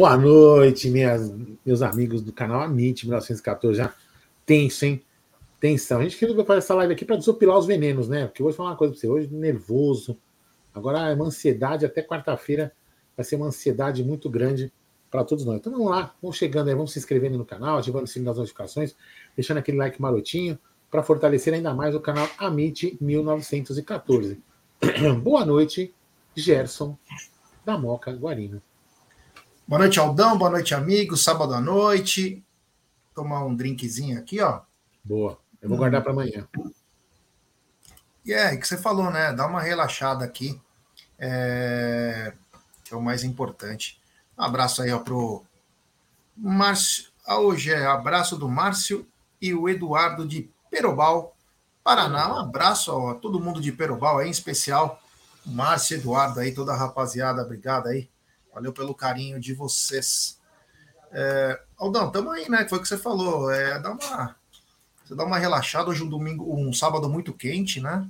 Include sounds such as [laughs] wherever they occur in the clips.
Boa noite, minhas, meus amigos do canal Amit 1914. Já tenso, hein? Tensão. A gente queria fazer essa live aqui para desopilar os venenos, né? Porque eu vou falar uma coisa para você. Hoje, nervoso. Agora é uma ansiedade até quarta-feira. Vai ser uma ansiedade muito grande para todos nós. Então vamos lá, vamos chegando aí, vamos se inscrevendo no canal, ativando o sininho das notificações, deixando aquele like marotinho para fortalecer ainda mais o canal Amit 1914. [clears throat] Boa noite, Gerson da Moca Guarino. Boa noite, Aldão. Boa noite, amigo. Sábado à noite. Tomar um drinkzinho aqui, ó. Boa. Eu vou hum. guardar para amanhã. E é, que você falou, né? Dá uma relaxada aqui. É... Que é o mais importante. Um abraço aí, ó, pro Márcio. Ah, hoje é abraço do Márcio e o Eduardo de Perobal, Paraná. Um abraço a todo mundo de Perobal aí, em especial Márcio Eduardo aí, toda a rapaziada, obrigado aí. Valeu pelo carinho de vocês. É, Aldão, tamo aí, né? Foi o que você falou. É, dá uma, você dá uma relaxada. Hoje um domingo, um sábado muito quente, né?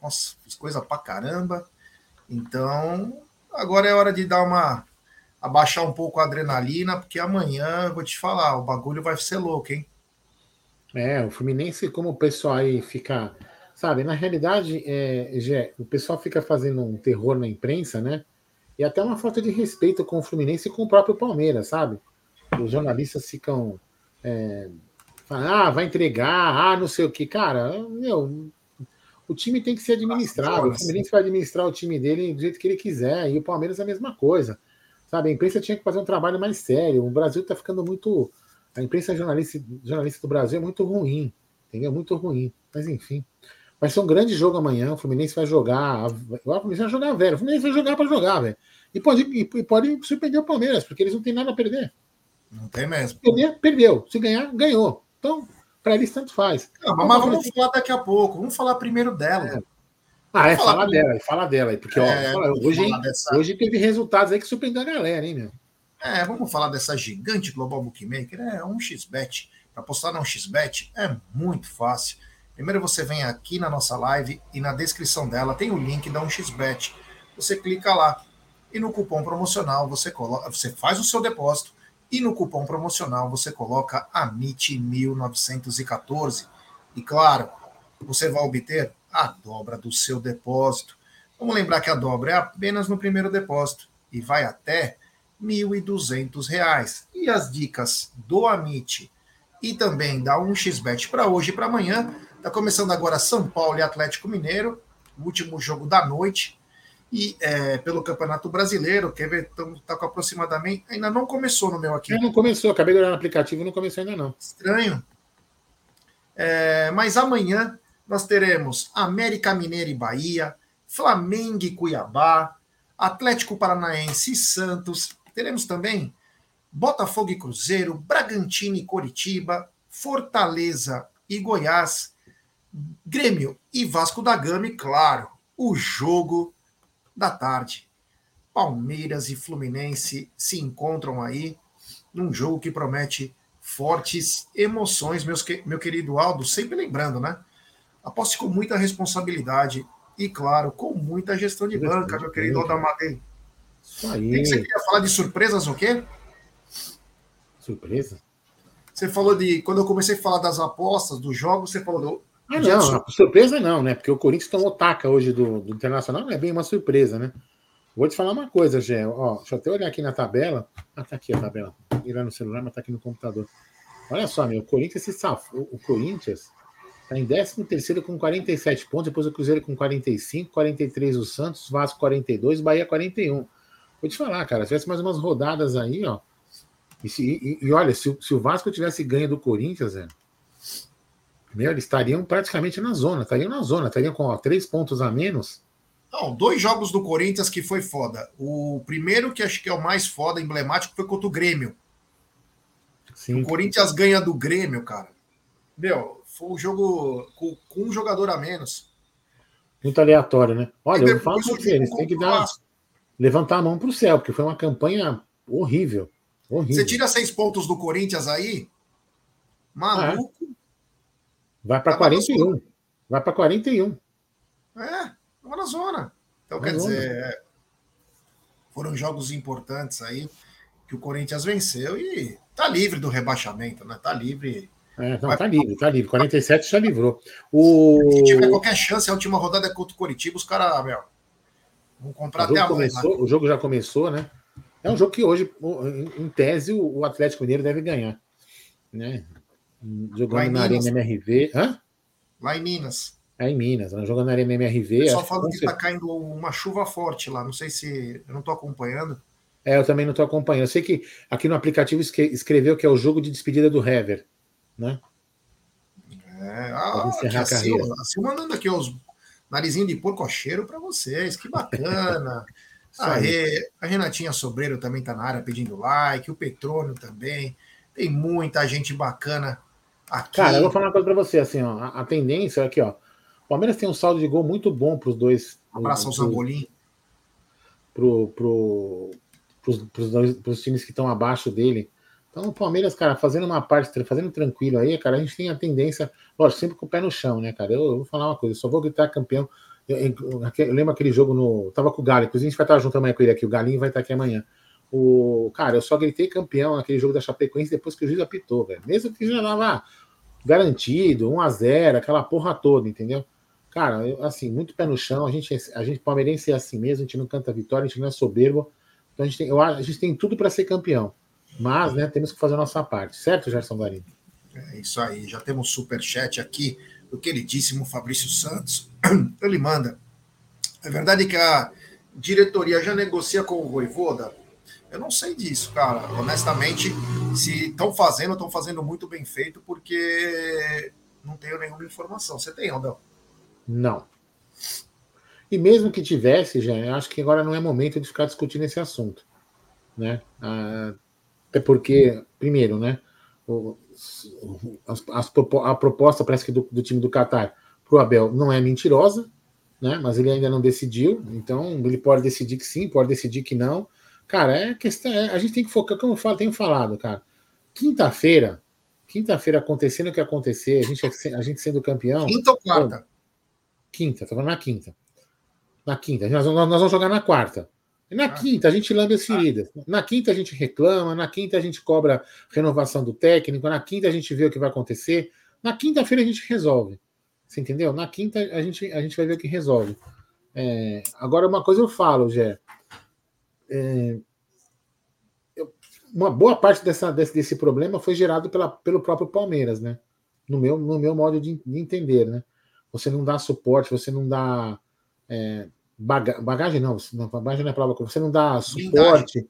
Nossa, fiz coisa pra caramba. Então, agora é hora de dar uma. abaixar um pouco a adrenalina, porque amanhã, vou te falar, o bagulho vai ser louco, hein? É, o Fluminense, como o pessoal aí fica. Sabe, na realidade, é, Gé, o pessoal fica fazendo um terror na imprensa, né? E até uma falta de respeito com o Fluminense e com o próprio Palmeiras, sabe? Os jornalistas ficam. É, falando, ah, vai entregar, ah, não sei o que. Cara, meu, o time tem que ser administrado. O Fluminense vai administrar o time dele do jeito que ele quiser. E o Palmeiras é a mesma coisa. Sabe? A imprensa tinha que fazer um trabalho mais sério. O Brasil está ficando muito. A imprensa jornalista, jornalista do Brasil é muito ruim. Entendeu? Muito ruim. Mas enfim. Vai ser um grande jogo amanhã. O Fluminense vai jogar. O Fluminense vai jogar, velho. O Fluminense vai jogar para jogar, velho. E pode, e pode surpreender o Palmeiras, porque eles não têm nada a perder. Não tem mesmo. Perder, perdeu. Se ganhar, ganhou. Então, para eles, tanto faz. Não, mas, vamos assim. falar daqui a pouco. Vamos falar primeiro dela. É. Ah, é, fala dela, fala dela. Porque é, ó, hoje, dessa... hoje teve resultados aí que surpreendeu a galera, hein, meu? É, vamos falar dessa gigante Global Bookmaker. É um XBet. Para postar no XBet é muito fácil. Primeiro você vem aqui na nossa live e na descrição dela tem o link da 1xBet. Você clica lá e no cupom promocional você coloca, você faz o seu depósito e no cupom promocional você coloca AMIT1914 e claro, você vai obter a dobra do seu depósito. Vamos lembrar que a dobra é apenas no primeiro depósito e vai até R$ 1.200. E as dicas do Amit e também da 1xBet para hoje e para amanhã Está começando agora São Paulo e Atlético Mineiro, o último jogo da noite. E é, pelo Campeonato Brasileiro, quer ver? Está com aproximadamente. Ainda não começou no meu aqui. não começou, acabei de olhar no aplicativo não começou ainda não. Estranho. É, mas amanhã nós teremos América Mineira e Bahia, Flamengo e Cuiabá, Atlético Paranaense e Santos. Teremos também Botafogo e Cruzeiro, Bragantino e Coritiba, Fortaleza e Goiás, Grêmio e Vasco da Gama, e claro, o jogo da tarde. Palmeiras e Fluminense se encontram aí num jogo que promete fortes emoções, meus, meu querido Aldo, sempre lembrando, né? Aposte com muita responsabilidade e, claro, com muita gestão de banca, meu querido Aldo Amadei. Isso aí. O que você queria falar de surpresas o quê? Surpresa? Você falou de. Quando eu comecei a falar das apostas, dos jogos, você falou do, ah, não, surpresa não, né? Porque o Corinthians tomou taca hoje do, do Internacional, não é bem uma surpresa, né? Vou te falar uma coisa, Gé. Ó, deixa eu até olhar aqui na tabela. Ah, tá aqui a tabela. Virar no celular, mas tá aqui no computador. Olha só, meu, o Corinthians se safou. O Corinthians tá em 13 com 47 pontos, depois o Cruzeiro com 45, 43 o Santos, Vasco 42, Bahia 41. Vou te falar, cara, se tivesse mais umas rodadas aí, ó. E, se, e, e olha, se, se, o Vasco tivesse ganho do Corinthians, velho, meu, eles estariam praticamente na zona, estariam na zona, estariam com ó, três pontos a menos. Não, dois jogos do Corinthians que foi foda. O primeiro, que acho que é o mais foda, emblemático, foi contra o Grêmio. Sim. O Corinthians ganha do Grêmio, cara. Meu, foi um jogo com, com um jogador a menos. Muito aleatório, né? Olha, eu falo pra eles têm que dar, levantar a mão pro céu, porque foi uma campanha horrível. horrível. Você tira seis pontos do Corinthians aí, maluco. É. Vai para 41. Vai para 41. É, uma na zona. Então, quer zona. dizer, é, foram jogos importantes aí. que o Corinthians venceu e tá livre do rebaixamento, né? Tá livre. É, não, tá livre, tá livre. 47 já livrou. O... Se tiver qualquer chance, a última rodada é contra o Coritiba, os caras, meu, vão comprar até a começou, O jogo já começou, né? É um jogo que hoje, em tese, o Atlético Mineiro deve ganhar. Né? Jogando na Arena MRV. Hã? Lá em Minas. É em Minas, né? jogando na Arena MRV. Só fala que está caindo uma chuva forte lá. Não sei se. Eu não estou acompanhando. É, eu também não estou acompanhando. Eu sei que aqui no aplicativo escreveu que é o jogo de despedida do Hever, né? É, ah, a carreira. Assim, mandando aqui os narizinho de porco cheiro para vocês, que bacana. [laughs] a, Re, a Renatinha Sobreiro também está na área pedindo like, o Petrônio também. Tem muita gente bacana aqui. Cara, eu vou falar uma coisa para você, assim, ó, a, a, tendência é aqui, ó. O Palmeiras tem um saldo de gol muito bom para os dois. Um abraço ao. Pro, pro, para os times que estão abaixo dele. Então, o Palmeiras, cara, fazendo uma parte, fazendo tranquilo aí, cara, a gente tem a tendência, lógico, sempre com o pé no chão, né, cara? Eu, eu vou falar uma coisa, eu só vou gritar campeão. Eu, eu, eu, lembro aquele jogo no. Tava com o Galo, inclusive a gente vai estar junto amanhã com ele aqui, o Galinho vai estar aqui amanhã. O, cara, eu só gritei campeão naquele jogo da Chapecoense depois que o juiz apitou, velho. Mesmo que já tava garantido, 1 a 0 aquela porra toda, entendeu? Cara, assim, muito pé no chão, a gente, a gente palmeirense é assim mesmo, a gente não canta vitória, a gente não é soberbo, então a gente tem, eu, a gente tem tudo para ser campeão. Mas, né, temos que fazer a nossa parte, certo, Gerson Guarino? É isso aí. Já temos super chat aqui do queridíssimo Fabrício Santos. Ele manda. É verdade que a diretoria já negocia com o Voivoda? Eu não sei disso, cara. Honestamente, se estão fazendo, estão fazendo muito bem feito, porque não tenho nenhuma informação. Você tem, Aldão? Não. E mesmo que tivesse, já, acho que agora não é momento de ficar discutindo esse assunto. Né? Ah, até porque, primeiro, né? O, as, a proposta parece que do, do time do Qatar para o Abel não é mentirosa, né? Mas ele ainda não decidiu, então ele pode decidir que sim, pode decidir que não. Cara, é questão. É, a gente tem que focar, como eu falo, tenho falado, cara. Quinta-feira, quinta-feira acontecendo o que acontecer, a gente, a gente sendo campeão. Quinta ou quarta? Quinta, tô falando na quinta. Na quinta. Nós, nós vamos jogar na quarta. Na ah. quinta, a gente lambe as ah. feridas. Na quinta, a gente reclama. Na quinta, a gente cobra renovação do técnico. Na quinta, a gente vê o que vai acontecer. Na quinta-feira, a gente resolve. Você entendeu? Na quinta, a gente, a gente vai ver o que resolve. É, agora, uma coisa eu falo, Gé. É, uma boa parte dessa, desse, desse problema foi gerado pela, pelo próprio Palmeiras, né? No meu, no meu modo de, de entender, né? Você não dá suporte, você não dá. É, baga, bagagem não, bagagem não é palavra, você não dá suporte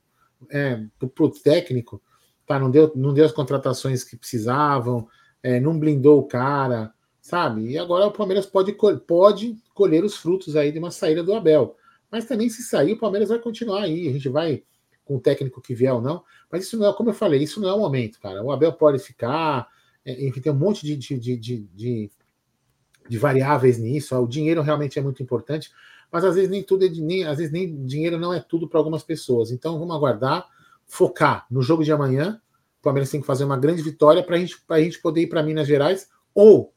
é, para o técnico, tá? Não deu, não deu as contratações que precisavam, é, não blindou o cara, sabe? E agora o Palmeiras pode, pode colher os frutos aí de uma saída do Abel. Mas também, se sair, o Palmeiras vai continuar aí. A gente vai com o técnico que vier ou não. Mas isso não é, como eu falei, isso não é o momento, cara. O Abel pode ficar, é, enfim, tem um monte de, de, de, de, variáveis nisso. O dinheiro realmente é muito importante mas às vezes nem tudo é nem, às vezes nem dinheiro não é tudo para algumas pessoas. Então vamos aguardar, focar no jogo de amanhã. O Palmeiras tem que fazer uma grande vitória para gente, a gente poder ir para Minas Gerais, ou,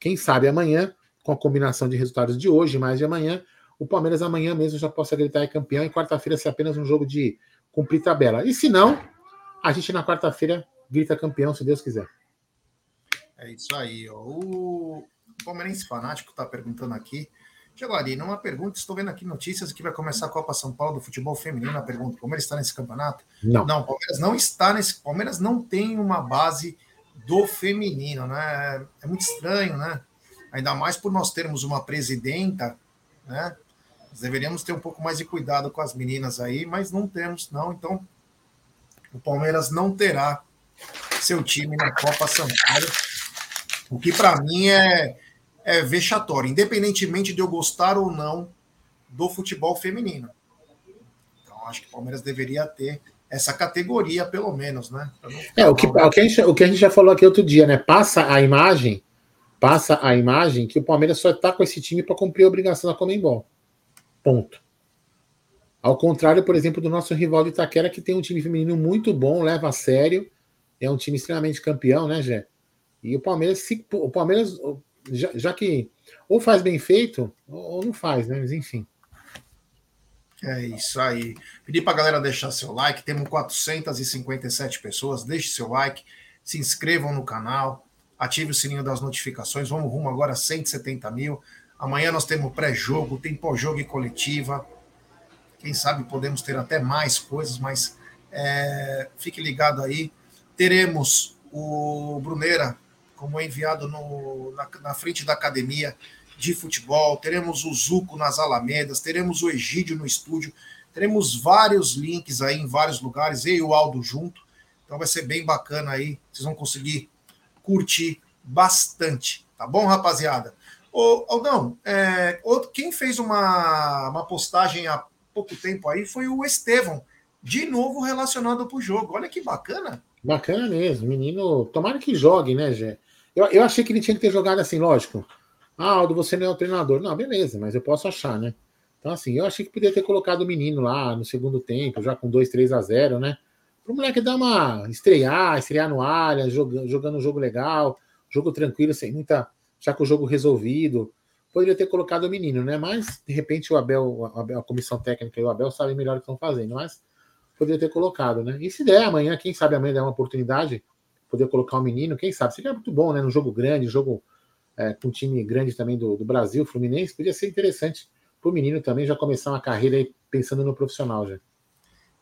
quem sabe, amanhã, com a combinação de resultados de hoje mais de amanhã, o Palmeiras amanhã mesmo já possa gritar é campeão e quarta-feira ser apenas um jogo de cumprir tabela. E se não, a gente na quarta-feira grita campeão, se Deus quiser. É isso aí. Ó. O Palmeirense Fanático está perguntando aqui Jaguarino, uma pergunta. Estou vendo aqui notícias que vai começar a Copa São Paulo do futebol feminino. A pergunta: o Palmeiras está nesse campeonato? Não. Não, o Palmeiras não está nesse. Palmeiras não tem uma base do feminino, né? É muito estranho, né? Ainda mais por nós termos uma presidenta, né? Deveríamos ter um pouco mais de cuidado com as meninas aí, mas não temos, não. Então, o Palmeiras não terá seu time na Copa São Paulo. O que para mim é é vexatório, independentemente de eu gostar ou não do futebol feminino. Então, acho que o Palmeiras deveria ter essa categoria, pelo menos, né? É, o que, o, que a gente, o que a gente já falou aqui outro dia, né? Passa a imagem, passa a imagem que o Palmeiras só está com esse time para cumprir a obrigação da Comembol. Ponto. Ao contrário, por exemplo, do nosso rival de Itaquera, que tem um time feminino muito bom, leva a sério, é um time extremamente campeão, né, Gé? E o Palmeiras, se, o Palmeiras, já, já que ou faz bem feito ou não faz, né? Mas enfim. É isso aí. Pedir para a galera deixar seu like. Temos 457 pessoas. Deixe seu like. Se inscrevam no canal. Ative o sininho das notificações. Vamos rumo agora a 170 mil. Amanhã nós temos pré-jogo, tem pós-jogo e coletiva. Quem sabe podemos ter até mais coisas, mas é, fique ligado aí. Teremos o Bruneira como enviado no, na, na frente da academia de futebol, teremos o Zuco nas Alamedas, teremos o Egídio no estúdio, teremos vários links aí em vários lugares, eu e o Aldo junto. Então vai ser bem bacana aí, vocês vão conseguir curtir bastante, tá bom, rapaziada? Ô, Aldão, é, quem fez uma, uma postagem há pouco tempo aí foi o Estevão, de novo relacionado para o jogo. Olha que bacana. Bacana mesmo, menino. Tomara que jogue, né, Gé? Eu, eu achei que ele tinha que ter jogado assim, lógico. Ah, Aldo, você não é o treinador. Não, beleza, mas eu posso achar, né? Então, assim, eu achei que podia ter colocado o menino lá no segundo tempo, já com 2, 3 a 0, né? Para o moleque dar uma. estrear, estrear no área, jogando, jogando um jogo legal, jogo tranquilo, sem muita. Já com o jogo resolvido. Poderia ter colocado o menino, né? Mas, de repente, o Abel, a, Abel, a comissão técnica e o Abel sabem melhor o que estão fazendo, mas poderia ter colocado, né? E se der amanhã, quem sabe amanhã der uma oportunidade, poder colocar o menino, quem sabe? Seria muito bom, né? No jogo grande, jogo é, com um time grande também do, do Brasil, Fluminense, podia ser interessante para o menino também já começar uma carreira aí pensando no profissional já.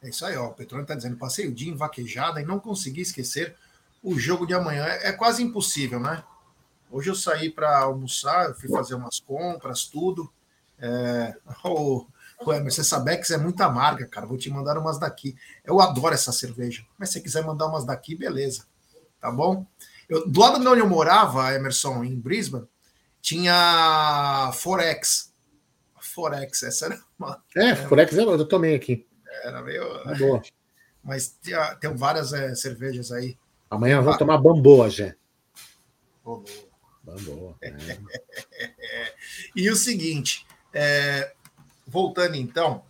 É isso aí, ó. O Petrônio está dizendo: passei o dia em vaquejada e não consegui esquecer o jogo de amanhã. É, é quase impossível, né? Hoje eu saí para almoçar, eu fui fazer umas compras, tudo. É... [laughs] Oh, Emerson, essa Bex é muito amarga, cara. Vou te mandar umas daqui. Eu adoro essa cerveja. Mas se quiser mandar umas daqui, beleza. Tá bom? Eu, do lado de onde eu morava, Emerson, em Brisbane, tinha Forex. Forex, essa era uma. É, Forex eu tomei aqui. Era meio. É boa. [laughs] Mas tem várias é, cervejas aí. Amanhã eu vou ah. tomar bamboa, Jé. Bamboa. Bamboa. [laughs] É. e o seguinte, é, voltando então,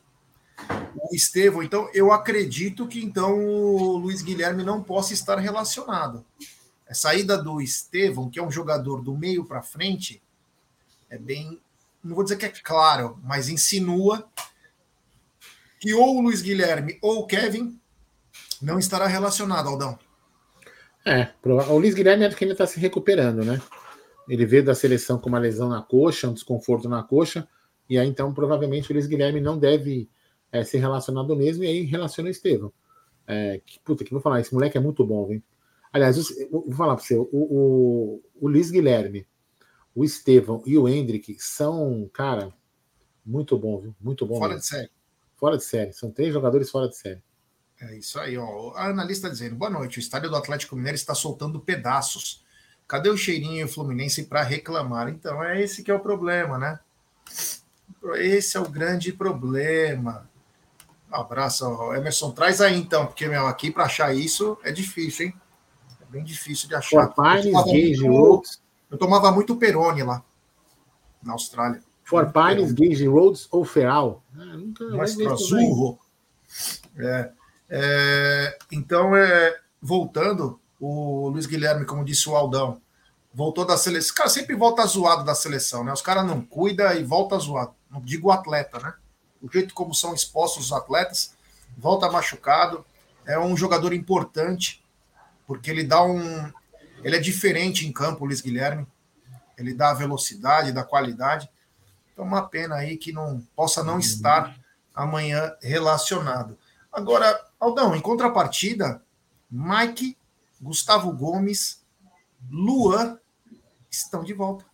o Estevão, então, eu acredito que então o Luiz Guilherme não possa estar relacionado. A saída do Estevão, que é um jogador do meio para frente, é bem. Não vou dizer que é claro, mas insinua que ou o Luiz Guilherme ou o Kevin não estará relacionado, Aldão. É, o Luiz Guilherme é que ainda está se recuperando, né? Ele veio da seleção com uma lesão na coxa, um desconforto na coxa, e aí então provavelmente o Luiz Guilherme não deve é, ser relacionado mesmo, e aí relaciona o Estevão. É, que, puta, que vou falar, esse moleque é muito bom, viu? Aliás, vou falar para você, o, o, o Luiz Guilherme, o Estevão e o Hendrick são, cara, muito bom, viu? Muito bom. Fora mesmo. de série. Fora de série. São três jogadores fora de série. É isso aí, ó. A analista dizendo: boa noite. O estádio do Atlético Mineiro está soltando pedaços. Cadê o cheirinho Fluminense para reclamar? Então, é esse que é o problema, né? Esse é o grande problema. Um abraço, Emerson. Traz aí então, porque meu, aqui para achar isso é difícil, hein? bem difícil de achar. Pines, Gage Roads. Eu tomava muito Peroni lá, na Austrália. For Pines, Gage Roads ou Feral? Ah, nunca Mais Azurro. É, é, então, é, voltando, o Luiz Guilherme, como disse o Aldão, voltou da seleção. Esse cara sempre volta zoado da seleção, né? Os caras não cuidam e volta zoado. Não digo o atleta, né? O jeito como são expostos os atletas, volta machucado. É um jogador importante porque ele dá um. Ele é diferente em campo, o Luiz Guilherme. Ele dá a velocidade, dá qualidade. Então, uma pena aí que não possa não estar amanhã relacionado. Agora, Aldão, em contrapartida, Mike, Gustavo Gomes, Luan estão de volta.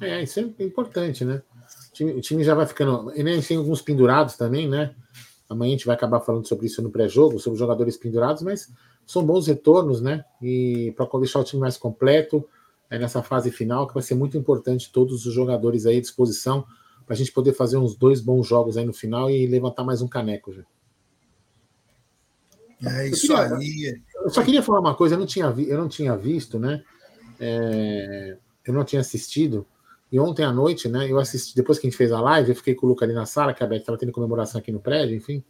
É, isso é importante, né? O time, o time já vai ficando. E nem tem alguns pendurados também, né? Amanhã a gente vai acabar falando sobre isso no pré-jogo, sobre jogadores pendurados, mas são bons retornos, né? E para deixar o time mais completo é, nessa fase final, que vai ser muito importante todos os jogadores aí à disposição para a gente poder fazer uns dois bons jogos aí no final e levantar mais um caneco já. É isso eu queria, aí. Eu só queria falar uma coisa, eu não tinha, vi, eu não tinha visto, né? É, eu não tinha assistido. E ontem à noite, né? Eu assisti, depois que a gente fez a live, eu fiquei com o Luca ali na sala, que a Beth estava tendo comemoração aqui no prédio, enfim.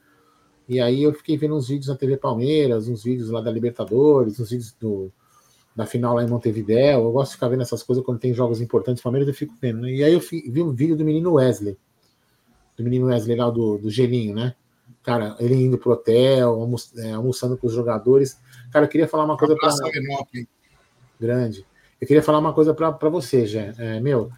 E aí eu fiquei vendo uns vídeos na TV Palmeiras, uns vídeos lá da Libertadores, uns vídeos do, da final lá em Montevideo. Eu gosto de ficar vendo essas coisas quando tem jogos importantes Palmeiras, eu fico vendo. Né? E aí eu vi um vídeo do menino Wesley. do menino Wesley lá do, do Gelinho, né? Cara, ele indo pro hotel, almo é, almoçando com os jogadores. Cara, eu queria falar uma coisa para grande. Eu queria falar uma coisa para você, já. É, meu,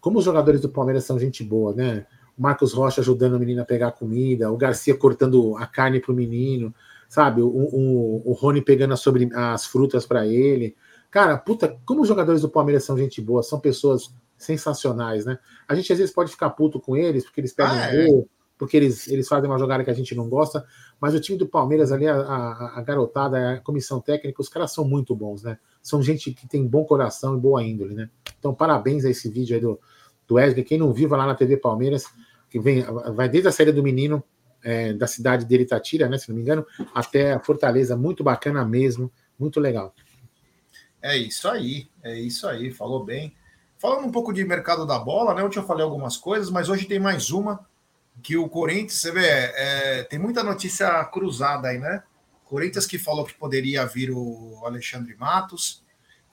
como os jogadores do Palmeiras são gente boa, né? O Marcos Rocha ajudando o menino a pegar comida, o Garcia cortando a carne pro menino, sabe? O, o, o Rony pegando as, sobre, as frutas para ele. Cara, puta, como os jogadores do Palmeiras são gente boa, são pessoas sensacionais, né? A gente às vezes pode ficar puto com eles, porque eles pegam ah, é. gol, porque eles, eles fazem uma jogada que a gente não gosta, mas o time do Palmeiras ali, a, a, a, garotada, a comissão técnica, os caras são muito bons, né? São gente que tem bom coração e boa índole, né? Então, parabéns a esse vídeo aí do, do Wesley. Quem não viu, vai lá na TV Palmeiras, que vem, vai desde a série do menino, é, da cidade dele, Itatira, né? Se não me engano, até a Fortaleza, muito bacana mesmo, muito legal. É isso aí, é isso aí, falou bem. Falando um pouco de mercado da bola, né? Ontem eu falei algumas coisas, mas hoje tem mais uma que o Corinthians, você vê, é, tem muita notícia cruzada aí, né? Corinthians que falou que poderia vir o Alexandre Matos,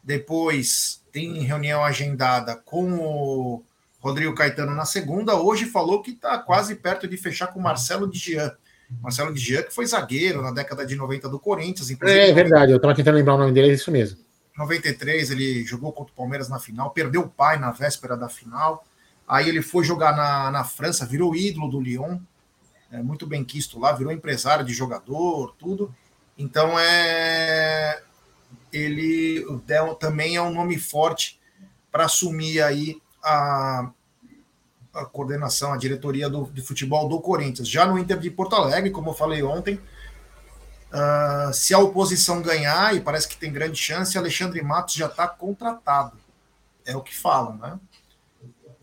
depois tem reunião agendada com o Rodrigo Caetano na segunda, hoje falou que está quase perto de fechar com o Marcelo Dijan. Marcelo Dijan, que foi zagueiro na década de 90 do Corinthians. É, é verdade, eu estava tentando lembrar o nome dele, é isso mesmo. 93 ele jogou contra o Palmeiras na final, perdeu o pai na véspera da final. Aí ele foi jogar na, na França, virou ídolo do Lyon, é, muito bem quisto lá, virou empresário de jogador, tudo. Então é ele também é um nome forte para assumir aí a, a, coordenação, a diretoria do, de futebol do Corinthians. Já no Inter de Porto Alegre, como eu falei ontem, uh, se a oposição ganhar, e parece que tem grande chance, Alexandre Matos já está contratado. É o que falam, né?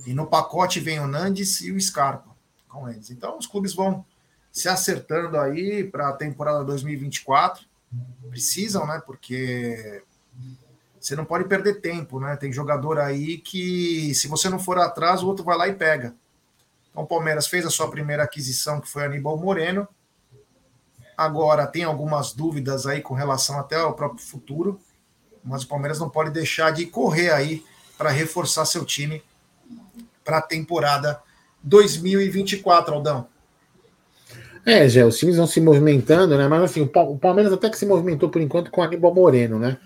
E no pacote vem o Nandes e o Scarpa com eles. Então os clubes vão se acertando aí para a temporada 2024. Precisam, né? Porque você não pode perder tempo, né? Tem jogador aí que, se você não for atrás, o outro vai lá e pega. Então o Palmeiras fez a sua primeira aquisição, que foi Aníbal Moreno. Agora tem algumas dúvidas aí com relação até ao próprio futuro, mas o Palmeiras não pode deixar de correr aí para reforçar seu time para a temporada 2024, Aldão. É, Gé, os times vão se movimentando, né? Mas assim, o Palmeiras até que se movimentou por enquanto com o Aníbal Moreno, né?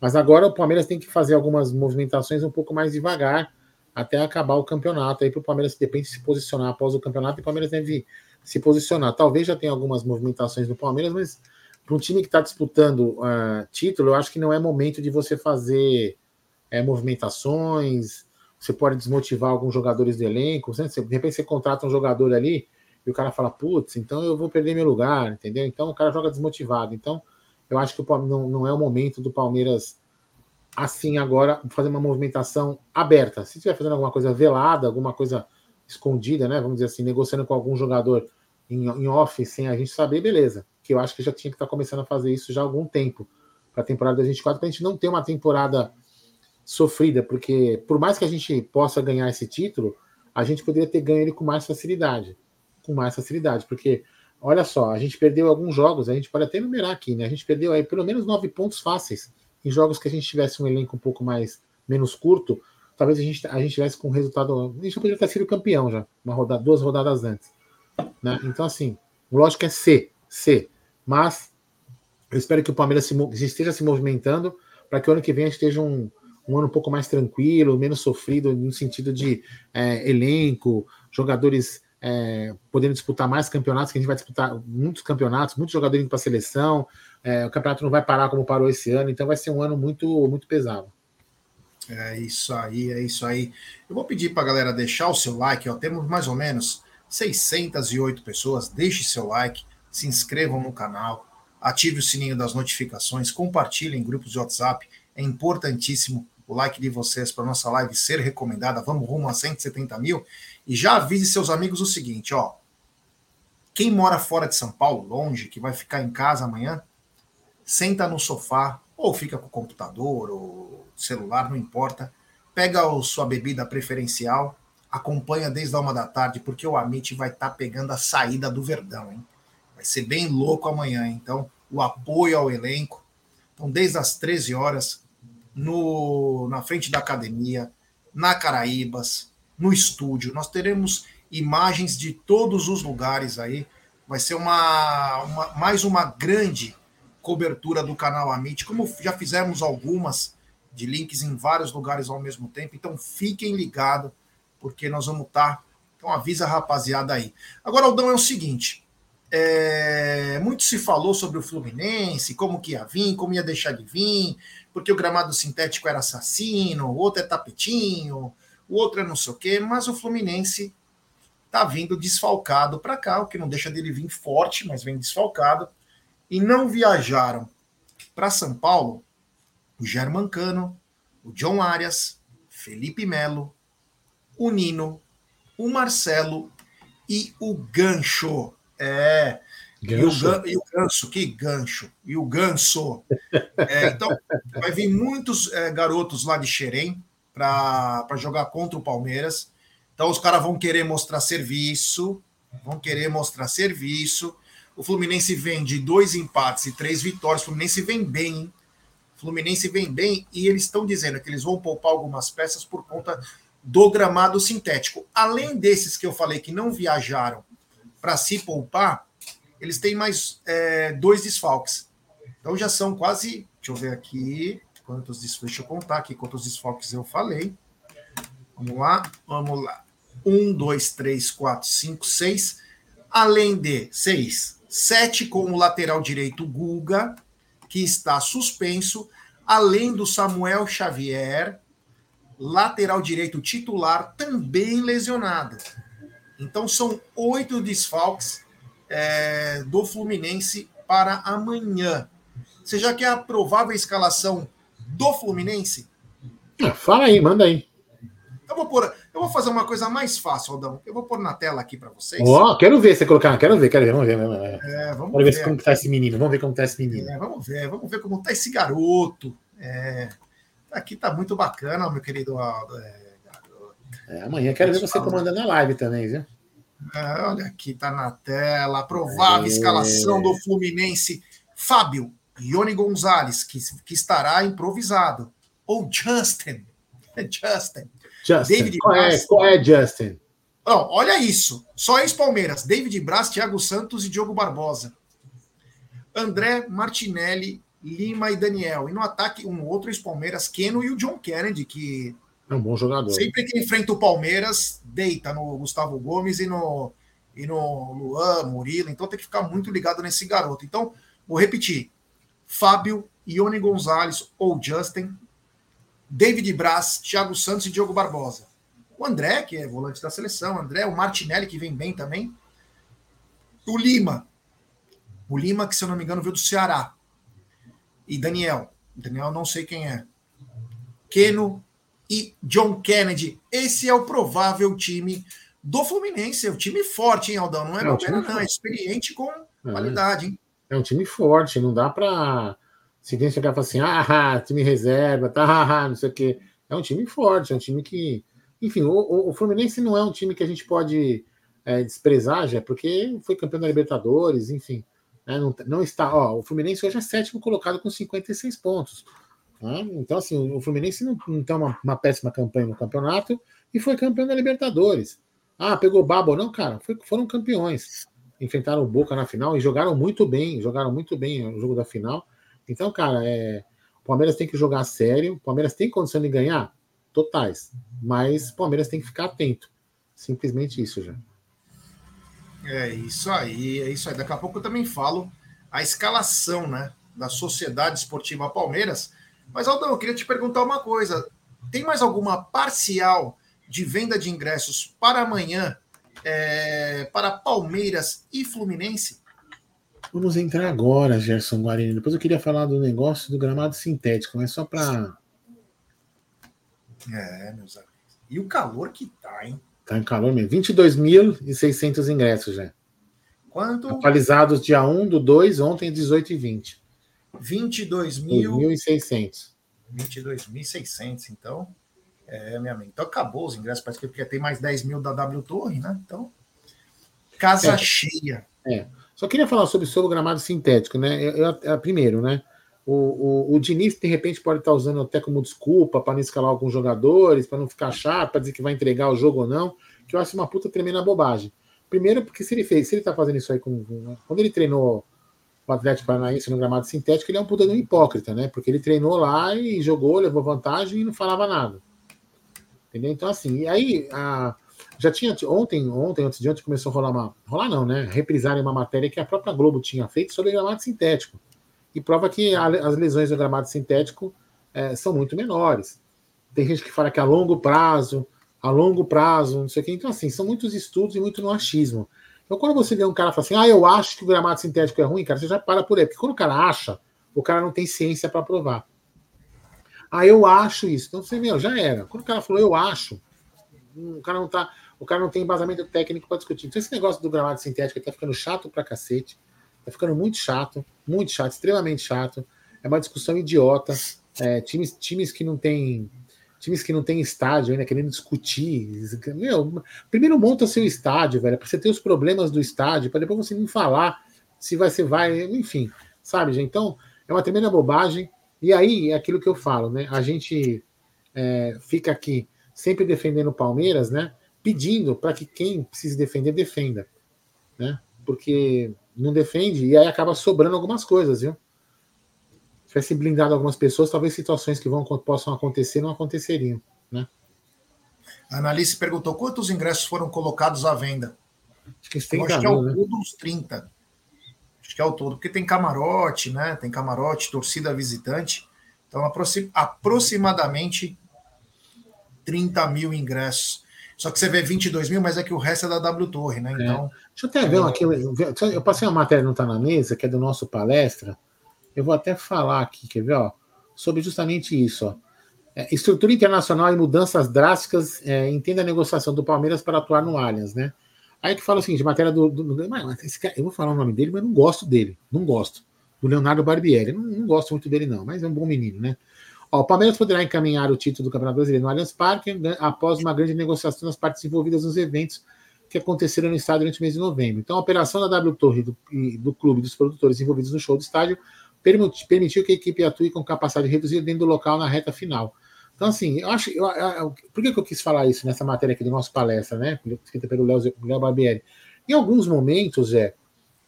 Mas agora o Palmeiras tem que fazer algumas movimentações um pouco mais devagar até acabar o campeonato. Aí para o Palmeiras depende de se posicionar após o campeonato e o Palmeiras deve se posicionar. Talvez já tenha algumas movimentações no Palmeiras, mas para um time que está disputando uh, título, eu acho que não é momento de você fazer é, movimentações, você pode desmotivar alguns jogadores do elenco. Né? De repente você contrata um jogador ali e o cara fala, putz, então eu vou perder meu lugar, entendeu? Então o cara joga desmotivado. Então eu acho que não, não é o momento do Palmeiras assim agora fazer uma movimentação aberta. Se estiver fazendo alguma coisa velada, alguma coisa escondida, né? Vamos dizer assim, negociando com algum jogador em, em off sem a gente saber, beleza. Que eu acho que já tinha que estar tá começando a fazer isso já há algum tempo para a temporada 2024, para a gente não ter uma temporada sofrida, porque por mais que a gente possa ganhar esse título, a gente poderia ter ganho ele com mais facilidade. Com mais facilidade, porque olha só, a gente perdeu alguns jogos, a gente pode até enumerar aqui, né? A gente perdeu aí pelo menos nove pontos fáceis em jogos que a gente tivesse um elenco um pouco mais menos curto, talvez a gente, a gente tivesse com resultado. A gente poderia ter sido campeão já, uma rodada, duas rodadas antes. Né? Então, assim, lógico é C, C. Mas eu espero que o Palmeiras se, esteja se movimentando para que o ano que vem esteja um, um ano um pouco mais tranquilo, menos sofrido, no sentido de é, elenco, jogadores é, podendo disputar mais campeonatos, que a gente vai disputar muitos campeonatos, muitos jogadores indo para a seleção. É, o campeonato não vai parar como parou esse ano, então vai ser um ano muito, muito pesado. É isso aí, é isso aí. Eu vou pedir para a galera deixar o seu like, ó, temos mais ou menos 608 pessoas. Deixe seu like, se inscrevam no canal, ative o sininho das notificações, compartilhem em grupos de WhatsApp. É importantíssimo o like de vocês para nossa live ser recomendada. Vamos rumo a 170 mil. E já avise seus amigos o seguinte, ó. Quem mora fora de São Paulo, longe, que vai ficar em casa amanhã, senta no sofá, ou fica com o computador, ou celular, não importa. Pega a sua bebida preferencial, acompanha desde a uma da tarde, porque o Amit vai estar tá pegando a saída do Verdão, hein? Vai ser bem louco amanhã, então o apoio ao elenco. Então, desde as 13 horas, no, na frente da academia, na Caraíbas, no estúdio. Nós teremos imagens de todos os lugares aí. Vai ser uma, uma mais uma grande cobertura do canal Amit, como já fizemos algumas de links em vários lugares ao mesmo tempo. Então fiquem ligados, porque nós vamos estar. Tá, então avisa a rapaziada aí. Agora, Aldão, é o seguinte: é, muito se falou sobre o Fluminense, como que ia vir, como ia deixar de vir, porque o gramado sintético era assassino, o outro é tapetinho, o outro é não sei o quê, mas o Fluminense tá vindo desfalcado para cá, o que não deixa dele vir forte, mas vem desfalcado. E não viajaram para São Paulo o Germancano, o John Arias, Felipe Melo, o Nino, o Marcelo e o Gancho. É. Gancho. E, o, o Ganso, que gancho. E o Ganso. É, então, vai vir muitos é, garotos lá de Xerém para jogar contra o Palmeiras. Então, os caras vão querer mostrar serviço, vão querer mostrar serviço. O Fluminense vem de dois empates e três vitórias. O Fluminense vem bem. Fluminense vem bem e eles estão dizendo que eles vão poupar algumas peças por conta do gramado sintético. Além desses que eu falei que não viajaram para se poupar, eles têm mais é, dois desfalques. Então já são quase. Deixa eu ver aqui. Quantos desfalques? Deixa eu contar aqui quantos desfalques eu falei. Vamos lá, vamos lá. Um, dois, três, quatro, cinco, seis. Além de seis, sete com o lateral direito Guga, que está suspenso, além do Samuel Xavier, lateral direito titular, também lesionada. Então são oito desfalques é, do Fluminense para amanhã. Você já quer a provável escalação do Fluminense? Ah, fala aí, manda aí. Eu vou pôr, eu vou fazer uma coisa mais fácil, Aldão. Eu vou pôr na tela aqui para vocês. Ó, oh, quero ver você colocar, quero ver, quero ver, vamos ver. Vamos ver, é, vamos ver, ver como está esse menino, vamos ver como está esse menino. É, vamos ver, vamos ver como está esse garoto. É, aqui tá muito bacana, meu querido Aldo. É, é, amanhã quero ver você comandando a live também, viu? É, olha aqui, tá na tela. Provável é. escalação do Fluminense. Fábio, Ione Gonzalez, que, que estará improvisado. Ou Justin. [laughs] Justin. Justin. David qual, é, qual é Justin? Oh, olha isso. Só ex-Palmeiras. David Braz, Thiago Santos e Diogo Barbosa. André Martinelli, Lima e Daniel. E no ataque, um outro ex-Palmeiras, Keno e o John Kennedy, que é um bom jogador. Sempre que enfrenta o Palmeiras, deita no Gustavo Gomes e no, e no Luan, Murilo. Então tem que ficar muito ligado nesse garoto. Então, vou repetir: Fábio, Ione Gonzalez ou Justin, David Braz, Thiago Santos e Diogo Barbosa. O André, que é volante da seleção, André, o Martinelli, que vem bem também. O Lima. O Lima, que se eu não me engano, veio do Ceará. E Daniel. Daniel, não sei quem é. Keno, e John Kennedy. Esse é o provável time do Fluminense. É um time forte, hein, Aldão? Não é, é um bobeira, não. É experiente com é. qualidade, hein? É um time forte. Não dá para se alguém chegar e falar assim, ah, time reserva, tá, ah, não sei o quê. É um time forte, é um time que. Enfim, o, o Fluminense não é um time que a gente pode é, desprezar, já, porque foi campeão da Libertadores, enfim. Né, não, não está. Ó, o Fluminense hoje é sétimo colocado com 56 pontos. Né? Então, assim, o Fluminense não, não tem uma, uma, péssima campanha no campeonato e foi campeão da Libertadores. Ah, pegou babo não, cara, foi, foram campeões. Enfrentaram o Boca na final e jogaram muito bem, jogaram muito bem o jogo da final. Então, cara, é, o Palmeiras tem que jogar sério, o Palmeiras tem condição de ganhar? Totais. Mas o Palmeiras tem que ficar atento. Simplesmente isso já. É isso aí, é isso aí. Daqui a pouco eu também falo a escalação, né, da Sociedade Esportiva Palmeiras mas, Aldão, eu queria te perguntar uma coisa. Tem mais alguma parcial de venda de ingressos para amanhã é, para Palmeiras e Fluminense? Vamos entrar agora, Gerson Guarini. Depois eu queria falar do negócio do gramado sintético, mas só para. É, meus amigos. E o calor que tá, hein? Tá em calor mesmo. 22.600 ingressos já. Quanto? Atualizados dia 1 do 2, ontem 18 e 20. 22.600. 22.600, então. É, minha amiga. Então acabou os ingressos, parece que porque tem mais 10 mil da W Torre, né? Então, casa é, cheia. É. Só queria falar sobre, o gramado sintético, né? Eu, eu, eu, primeiro, né? O, o, o Diniz, de repente, pode estar usando até como desculpa para não escalar alguns jogadores, para não ficar chato, para dizer que vai entregar o jogo ou não. que eu acho uma puta tremenda bobagem. Primeiro, porque se ele fez, se ele tá fazendo isso aí com. Quando ele treinou o Atlético Paranaense no gramado sintético, ele é um puta de um hipócrita, né? Porque ele treinou lá e jogou, levou vantagem e não falava nada. Entendeu? Então, assim, e aí a, já tinha ontem, ontem, antes de ontem, começou a rolar uma. Rolar não, né? Reprisarem uma matéria que a própria Globo tinha feito sobre gramado sintético. E prova que a, as lesões do gramado sintético é, são muito menores. Tem gente que fala que a longo prazo, a longo prazo, não sei o quê. Então, assim, são muitos estudos e muito no achismo. Então, quando você vê um cara fala assim, ah, eu acho que o gramado sintético é ruim, cara, você já para por aí. Porque quando o cara acha, o cara não tem ciência para provar. Ah, eu acho isso. Então você, meu, já era. Quando o cara falou, eu acho, o cara não tá. O cara não tem embasamento técnico para discutir. Então, esse negócio do gramado sintético tá ficando chato pra cacete. Tá ficando muito chato, muito chato, extremamente chato. É uma discussão idiota. É, times, times que não tem times que não tem estádio ainda querendo discutir. Meu, primeiro monta seu estádio, velho, para você ter os problemas do estádio, para depois você me falar se vai ser vai, enfim, sabe, gente? Então, é uma tremenda bobagem. E aí é aquilo que eu falo, né? A gente é, fica aqui sempre defendendo o Palmeiras, né? Pedindo para que quem precisa defender, defenda, né? Porque não defende e aí acaba sobrando algumas coisas, viu? Se tivesse blindado algumas pessoas, talvez situações que vão, possam acontecer não aconteceriam, né? A Analice perguntou quantos ingressos foram colocados à venda. Acho que, acho que é o né? todo uns 30. Acho que é o todo, porque tem camarote, né? Tem camarote, torcida visitante. Então, aproximadamente 30 mil ingressos. Só que você vê 22 mil, mas é que o resto é da W Torre, né? É. Então. É. Deixa eu até ver aqui. Eu passei uma matéria não está na mesa, que é do nosso palestra. Eu vou até falar aqui, quer ver? Ó, sobre justamente isso. Ó. É, estrutura internacional e mudanças drásticas. É, entenda a negociação do Palmeiras para atuar no Allianz, né? Aí que fala o seguinte: matéria do. do, do cara, eu vou falar o nome dele, mas não gosto dele. Não gosto. Do Leonardo Barbieri. Não, não gosto muito dele, não, mas é um bom menino, né? Ó, o Palmeiras poderá encaminhar o título do Campeonato Brasileiro no Allianz Parque né, após uma grande negociação das partes envolvidas nos eventos que aconteceram no estádio durante o mês de novembro. Então, a operação da W Torre do, do clube dos produtores envolvidos no show do estádio permitiu que a equipe atue com capacidade reduzida dentro do local na reta final. Então, assim, eu acho. Eu, eu, por que, que eu quis falar isso nessa matéria aqui do nosso palestra, né? Escrita pelo Léo Barbieri? Em alguns momentos, é,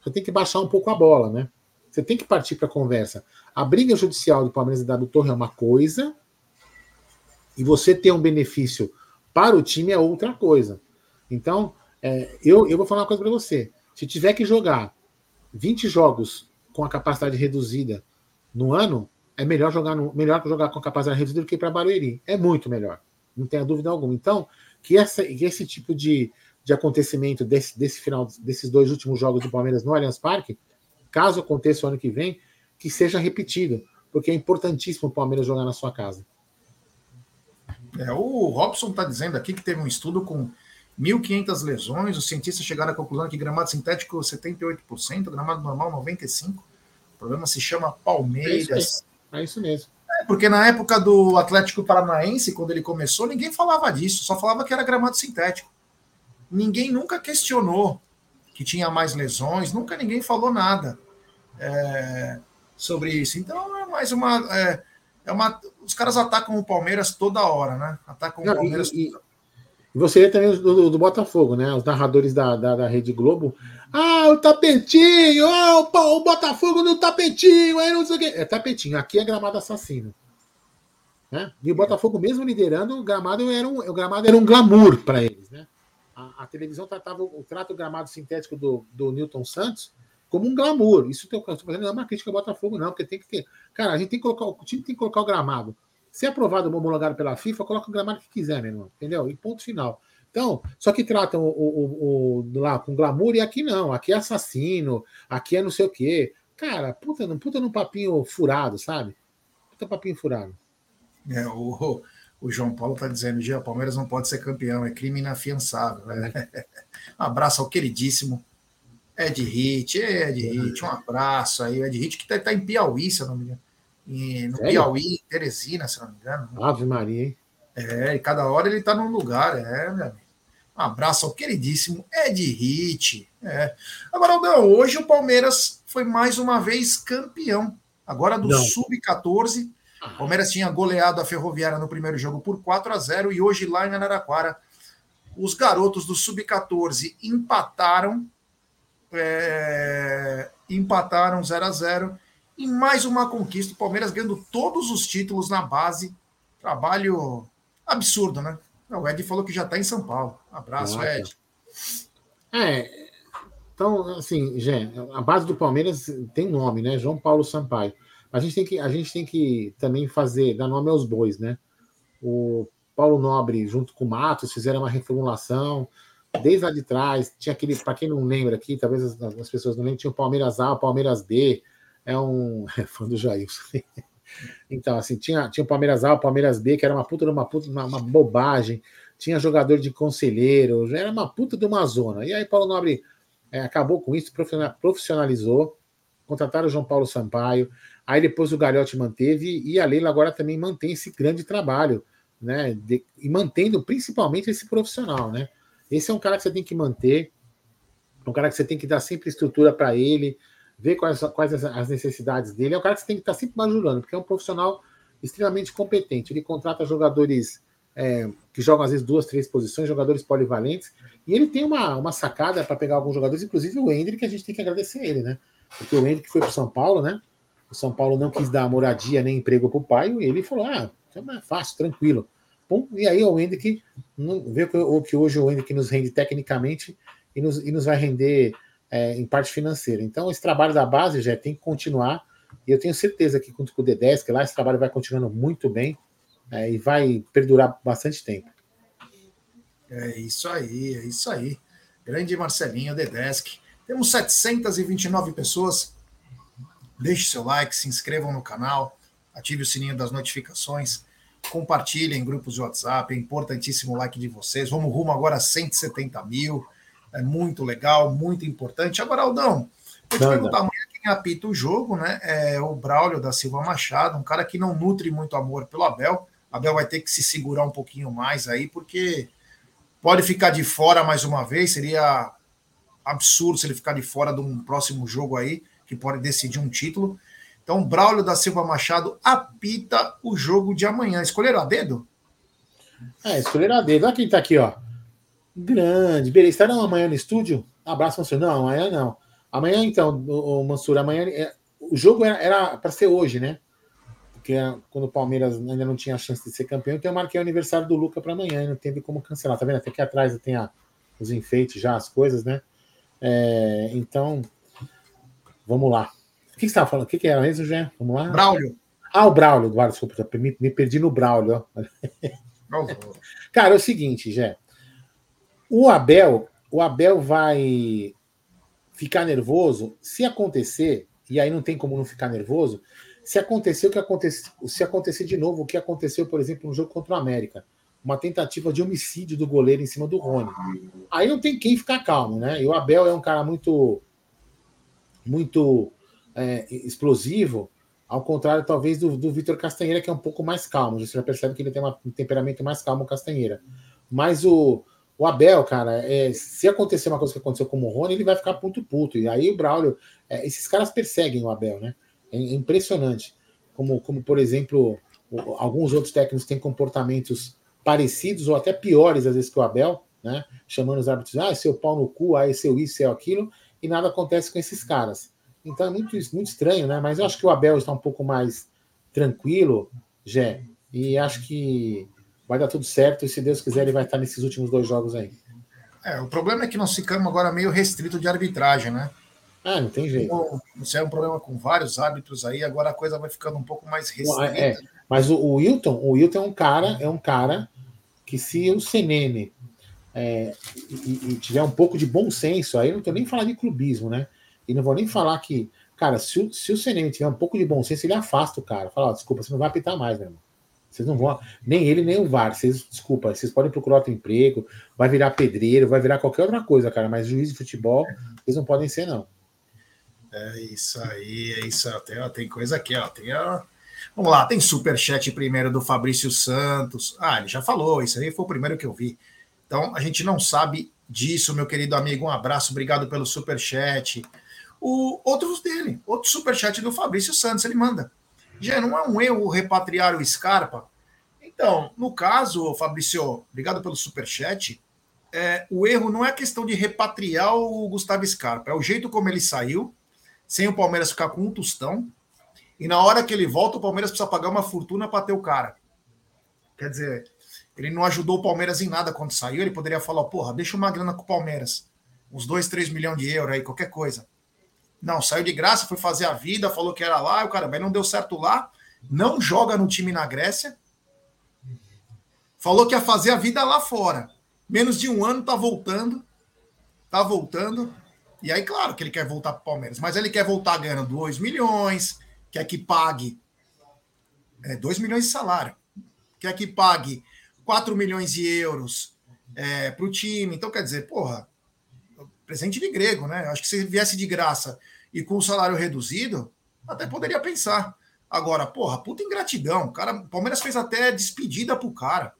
você tem que baixar um pouco a bola, né? Você tem que partir para a conversa. A briga judicial do Palmeiras e da do Torre é uma coisa, e você ter um benefício para o time é outra coisa. Então, é, eu, eu vou falar uma coisa para você. Se tiver que jogar 20 jogos com a capacidade reduzida no ano, é melhor jogar, no, melhor jogar com capacidade reduzida do que para Barueri. É muito melhor. Não tenha dúvida alguma. Então, que, essa, que esse tipo de, de acontecimento desse, desse final, desses dois últimos jogos do Palmeiras no Allianz Parque, caso aconteça o ano que vem, que seja repetido, porque é importantíssimo o Palmeiras jogar na sua casa. É, o Robson está dizendo aqui que teve um estudo com 1.500 lesões, os cientistas chegaram à conclusão que gramado sintético 78%, gramado normal 95%. O problema se chama Palmeiras. É isso, é isso mesmo. É, porque na época do Atlético Paranaense, quando ele começou, ninguém falava disso, só falava que era gramado sintético. Ninguém nunca questionou que tinha mais lesões, nunca ninguém falou nada é, sobre isso. Então é mais uma, é, é, uma. Os caras atacam o Palmeiras toda hora, né? Atacam Não, o Palmeiras. E, e, você vê também do, do, Botafogo, né? Os narradores da, da, da, Rede Globo. Ah, o tapetinho! Ah, o, o Botafogo no tapetinho! Aí não sei o quê. É tapetinho, aqui é gramado assassino. Né? E o Botafogo, mesmo liderando, o gramado era um, o gramado era um glamour para eles, né? A, a, televisão tratava o trato gramado sintético do, do Newton Santos como um glamour. Isso fazendo não é uma crítica ao Botafogo, não, porque tem que ter. Cara, a gente tem que colocar. O time tem que colocar o gramado. Se é aprovado homologado pela FIFA, coloca o gramado que quiser, meu irmão. Entendeu? E ponto final. Então, só que tratam o, o, o, lá com glamour e aqui não. Aqui é assassino, aqui é não sei o quê. Cara, puta, puta num papinho furado, sabe? Puta papinho furado. É, o, o João Paulo está dizendo, o Palmeiras não pode ser campeão, é crime inafiançável. Né? Um [laughs] abraço ao queridíssimo Ed Hit, Ed Hit, um abraço aí, Ed Hit, que está tá em Piauí, se eu não me engano. E no Sério? Piauí, Teresina, se não me engano. Ave Maria, hein? É, e cada hora ele está num lugar, é, meu amigo. Um abraço ao queridíssimo Ed Hit. É. Agora, não, hoje o Palmeiras foi mais uma vez campeão. Agora do Sub-14 o Palmeiras tinha goleado a Ferroviária no primeiro jogo por 4 a 0 e hoje lá em Araraquara os garotos do Sub-14 empataram, é, empataram 0 a 0 e mais uma conquista. O Palmeiras ganhando todos os títulos na base. Trabalho absurdo, né? O Ed falou que já está em São Paulo. Abraço, Nossa. Ed. É, então, assim, Gê, a base do Palmeiras tem nome, né? João Paulo Sampaio. A gente tem que, a gente tem que também fazer, dar nome aos bois, né? O Paulo Nobre, junto com o Matos, fizeram uma reformulação. Desde lá de trás, tinha aquele, para quem não lembra aqui, talvez as, as, pessoas não lembrem, tinha o Palmeiras A, o Palmeiras B, é um. É [laughs] fã do Jailson. Então, assim, tinha, tinha o Palmeiras A, o Palmeiras B, que era uma puta, uma puta, uma, uma bobagem. Tinha jogador de conselheiro, era uma puta de uma zona. E aí, Paulo Nobre é, acabou com isso, profissionalizou, contrataram o João Paulo Sampaio, aí depois o Galhote manteve, e a Leila agora também mantém esse grande trabalho, né? De, e mantendo principalmente esse profissional, né? Esse é um cara que você tem que manter, um cara que você tem que dar sempre estrutura para ele, ver quais, quais as necessidades dele. É um cara que você tem que estar sempre bajulando, porque é um profissional extremamente competente. Ele contrata jogadores é, que jogam às vezes duas, três posições, jogadores polivalentes, e ele tem uma, uma sacada para pegar alguns jogadores, inclusive o Hendrick, que a gente tem que agradecer a ele, né? Porque o Hendrick foi para o São Paulo, né? O São Paulo não quis dar moradia nem emprego para o pai, e ele falou: ah, é fácil, tranquilo. E aí o Hendrick vê o que hoje o Hendrick nos rende tecnicamente e nos, e nos vai render é, em parte financeira. Então, esse trabalho da base já tem que continuar, e eu tenho certeza que com o D10, que lá esse trabalho vai continuando muito bem é, e vai perdurar bastante tempo. É isso aí, é isso aí. Grande Marcelinho Dedesk. Temos 729 pessoas. Deixe seu like, se inscrevam no canal, ative o sininho das notificações, compartilhem em grupos de WhatsApp. É importantíssimo o like de vocês. Vamos rumo agora a 170 mil. É muito legal, muito importante. Agora, Aldão, vou te perguntar amanhã quem apita o jogo, né? É o Braulio da Silva Machado, um cara que não nutre muito amor pelo Abel. Abel vai ter que se segurar um pouquinho mais aí, porque Pode ficar de fora mais uma vez, seria absurdo se ele ficar de fora de um próximo jogo aí, que pode decidir um título. Então, Braulio da Silva Machado apita o jogo de amanhã. Escolheram a dedo? É, escolheram a dedo. Olha quem tá aqui, ó. Grande. Beleza, estarão amanhã no estúdio? Abraço, Mansur. Não, amanhã não. Amanhã, então, o Mansur, amanhã. É, o jogo era para ser hoje, né? porque quando o Palmeiras ainda não tinha a chance de ser campeão, então eu marquei o aniversário do Luca para amanhã, e não teve como cancelar, tá vendo? Até aqui atrás tem a, os enfeites já, as coisas, né? É, então, vamos lá. O que, você estava falando? O que, que era mesmo, Jé? Vamos lá? Braulio. Ah, o Braulio, Eduardo, desculpa, me, me perdi no Braulio. [laughs] Cara, é o seguinte, Jé. O Abel, o Abel vai ficar nervoso se acontecer, e aí não tem como não ficar nervoso, se acontecer o que aconteceu, se acontecer de novo o que aconteceu, por exemplo, no jogo contra o América, uma tentativa de homicídio do goleiro em cima do Rony. Aí não tem quem ficar calmo, né? E o Abel é um cara muito muito é, explosivo, ao contrário, talvez, do, do Vitor Castanheira, que é um pouco mais calmo. Você já percebe que ele tem uma, um temperamento mais calmo, Castanheira. Mas o, o Abel, cara, é, se acontecer uma coisa que aconteceu com o Rony, ele vai ficar puto puto. E aí o Braulio, é, esses caras perseguem o Abel, né? É impressionante. Como, como, por exemplo, alguns outros técnicos têm comportamentos parecidos ou até piores, às vezes, que o Abel, né? Chamando os árbitros, ah, seu pau no cu, ah, seu isso, seu aquilo, e nada acontece com esses caras. Então é muito, muito estranho, né? Mas eu acho que o Abel está um pouco mais tranquilo, Jé, e acho que vai dar tudo certo, e se Deus quiser, ele vai estar nesses últimos dois jogos aí. É, o problema é que nós ficamos agora meio restrito de arbitragem, né? Ah, não tem jeito. Isso é um problema com vários árbitros aí, agora a coisa vai ficando um pouco mais restrita. É, mas o, o Wilton, o Wilton é um cara, é um cara que se o Senene é, e, e, tiver um pouco de bom senso, aí não estou nem falando de clubismo, né? E não vou nem falar que, cara, se o, se o Senene tiver um pouco de bom senso, ele afasta o cara. Fala, desculpa, você não vai apitar mais, meu irmão. Vocês não vão, nem ele, nem o VAR. Vocês, desculpa, vocês podem procurar outro emprego, vai virar pedreiro, vai virar qualquer outra coisa, cara, mas juiz de futebol, vocês não podem ser, não. É isso aí, é isso. Tem, ó, tem coisa aqui, ó. Tem, ó. Vamos lá, tem superchat primeiro do Fabrício Santos. Ah, ele já falou, isso aí foi o primeiro que eu vi. Então, a gente não sabe disso, meu querido amigo. Um abraço, obrigado pelo superchat. O outros dele, outro superchat do Fabrício Santos, ele manda. Já não é um erro repatriar o Scarpa? Então, no caso, Fabrício, obrigado pelo superchat. é, o erro não é questão de repatriar o Gustavo Scarpa, é o jeito como ele saiu, sem o Palmeiras ficar com um tostão, e na hora que ele volta, o Palmeiras precisa pagar uma fortuna para ter o cara. Quer dizer, ele não ajudou o Palmeiras em nada quando saiu, ele poderia falar, porra, deixa uma grana com o Palmeiras, uns 2, 3 milhões de euros aí, qualquer coisa. Não, saiu de graça, foi fazer a vida, falou que era lá, o cara, mas não deu certo lá, não joga no time na Grécia, falou que ia fazer a vida lá fora. Menos de um ano tá voltando, tá voltando. E aí, claro que ele quer voltar para o Palmeiras, mas ele quer voltar ganhando 2 milhões, quer que pague é, 2 milhões de salário, quer que pague 4 milhões de euros é, para o time. Então, quer dizer, porra, presente de grego, né? Acho que se viesse de graça e com o salário reduzido, até poderia pensar. Agora, porra, puta ingratidão. O cara, Palmeiras fez até despedida pro cara.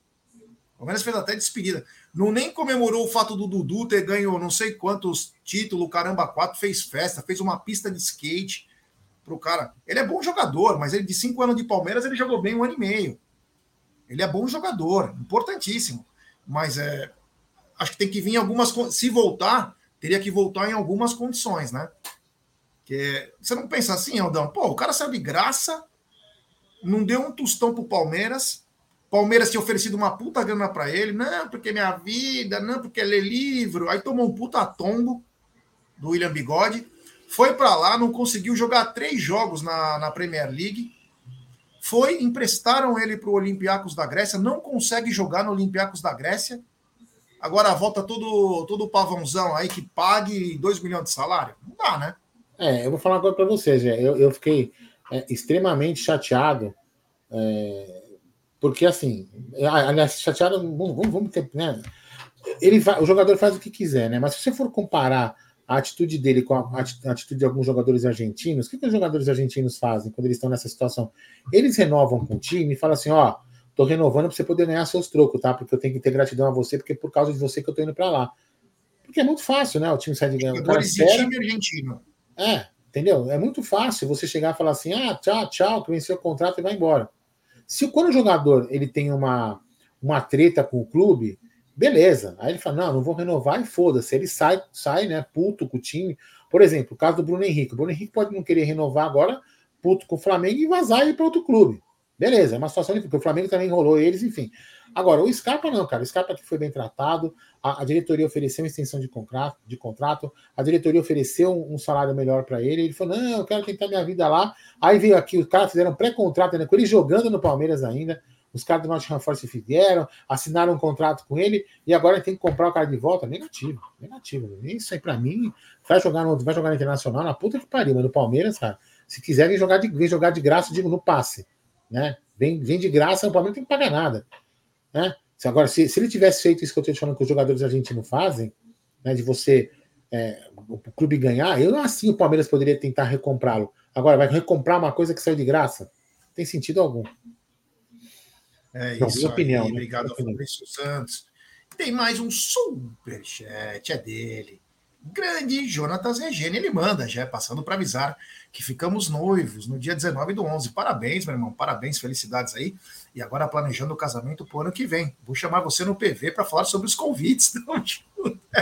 O Palmeiras fez até despedida. Não nem comemorou o fato do Dudu ter ganho não sei quantos títulos, caramba, quatro, fez festa, fez uma pista de skate pro cara. Ele é bom jogador, mas ele de cinco anos de Palmeiras ele jogou bem um ano e meio. Ele é bom jogador, importantíssimo. Mas é, acho que tem que vir algumas. Se voltar, teria que voltar em algumas condições, né? Que você não pensa assim, Aldão? Pô, o cara saiu de graça, não deu um tostão pro Palmeiras. Palmeiras tinha oferecido uma puta grana para ele, não, porque minha vida, não, porque é livro. Aí tomou um puta tombo do William Bigode. Foi para lá, não conseguiu jogar três jogos na, na Premier League. Foi, emprestaram ele para o Olympiacos da Grécia, não consegue jogar no Olympiacos da Grécia Agora volta todo, todo pavãozão aí que pague 2 milhões de salário. Não dá, né? É, eu vou falar agora para você, Zé. Eu, eu fiquei é, extremamente chateado, é, porque assim, aliás, chateado, vamos, vamos ter, né? Ele vai, o jogador faz o que quiser, né? Mas se você for comparar a atitude dele com a atitude de alguns jogadores argentinos, o que, que os jogadores argentinos fazem quando eles estão nessa situação? Eles renovam com o time e falam assim: ó, Tô renovando para você poder ganhar seus trocos, tá? Porque eu tenho que ter gratidão a você, porque é por causa de você que eu tô indo para lá. Porque é muito fácil, né? O time sai de ganhar. Cara espera... time argentino. É, entendeu? É muito fácil você chegar e falar assim: ah, tchau, tchau, que venceu o contrato e vai embora. Se quando o jogador ele tem uma, uma treta com o clube, beleza. Aí ele fala: não, não vou renovar e foda-se. Ele sai, sai, né, puto com o time. Por exemplo, o caso do Bruno Henrique. O Bruno Henrique pode não querer renovar agora, puto com o Flamengo e vazar e ir para outro clube. Beleza, é uma situação porque o Flamengo também enrolou eles, enfim. Agora, o Scarpa não, cara. O Scarpa que foi bem tratado, a, a, diretoria ofereceu uma extensão de contrato, de contrato, a diretoria ofereceu um, um salário melhor para ele. Ele falou: não, eu quero tentar minha vida lá. Aí veio aqui, os caras fizeram pré-contrato né, com ele jogando no Palmeiras ainda. Os caras do Nottingham Force vieram, assinaram um contrato com ele e agora tem que comprar o cara de volta. Negativo, negativo. Isso aí para mim vai jogar no, vai jogar no internacional na puta que pariu, mas no Palmeiras, cara. Se quiserem jogar de, jogar de graça, digo no passe né? Vem, vem de graça, o Palmeiras não tem que pagar nada. Né? Se, agora, se, se ele tivesse feito isso que eu estou te falando que os jogadores argentinos fazem, né, de você é, o clube ganhar, eu assim o Palmeiras poderia tentar recomprá-lo. Agora, vai recomprar uma coisa que saiu de graça? Não tem sentido algum. É isso. Minha opinião. Aí, né? Obrigado ao Fabrício Santos. Tem mais um superchat, é dele. Grande Jonatas Regene, ele manda, já passando para avisar que ficamos noivos no dia 19 do 11. Parabéns, meu irmão, parabéns, felicidades aí. E agora planejando o casamento para o ano que vem. Vou chamar você no PV para falar sobre os convites. [laughs]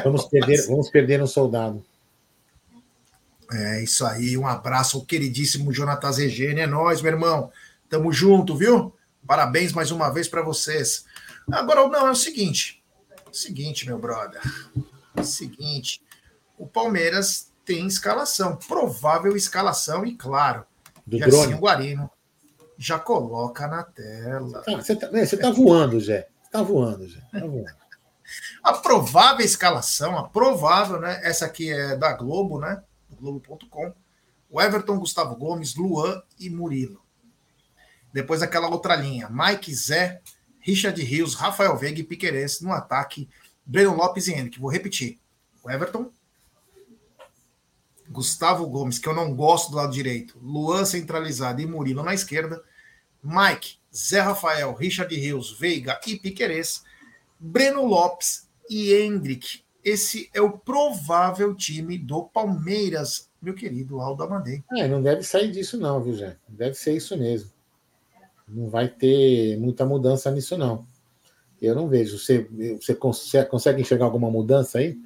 vamos, perder, vamos perder um soldado. É isso aí, um abraço ao queridíssimo Jonatas Regene, é nós, meu irmão. Tamo junto, viu? Parabéns mais uma vez para vocês. Agora, não, é o seguinte. É o seguinte, meu brother. É o seguinte o Palmeiras tem escalação, provável escalação, e claro, do Gersinho Guarino já coloca na tela. Você está tá, tá voando, Zé. Você tá voando, Zé. Tá voando. [laughs] a provável escalação, a provável, né? Essa aqui é da Globo, né? Globo.com. O Everton, Gustavo Gomes, Luan e Murilo. Depois aquela outra linha. Mike Zé, Richard Rios, Rafael Veiga e Piqueires no ataque. Breno Lopes e Henrique. Vou repetir. O Everton, Gustavo Gomes, que eu não gosto do lado direito, Luan centralizado e Murilo na esquerda, Mike, Zé Rafael, Richard Rios, Veiga e Piquerez, Breno Lopes e Hendrick. Esse é o provável time do Palmeiras, meu querido Aldo Amadei. É, não deve sair disso não, viu, Zé? Deve ser isso mesmo. Não vai ter muita mudança nisso não. Eu não vejo. Você, você consegue enxergar alguma mudança aí?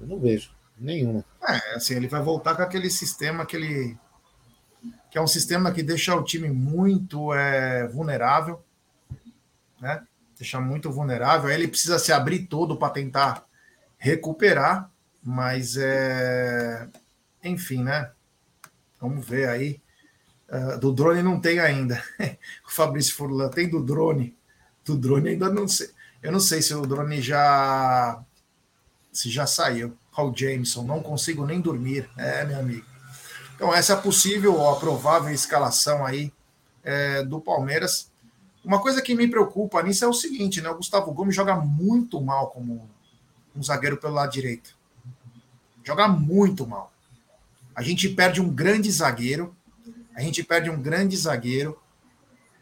Eu não vejo. Nenhuma. É, assim, ele vai voltar com aquele sistema que ele. que é um sistema que deixa o time muito é, vulnerável, né? Deixa muito vulnerável. Aí ele precisa se abrir todo para tentar recuperar, mas é. Enfim, né? Vamos ver aí. Uh, do drone não tem ainda. [laughs] o Fabrício Furlan tem do drone. Do drone ainda não sei. Eu não sei se o drone já se já saiu. Paul Jameson, não consigo nem dormir. É, meu amigo. Então, essa é a possível ou a provável escalação aí é, do Palmeiras. Uma coisa que me preocupa nisso é o seguinte, né? O Gustavo Gomes joga muito mal como um zagueiro pelo lado direito. Joga muito mal. A gente perde um grande zagueiro. A gente perde um grande zagueiro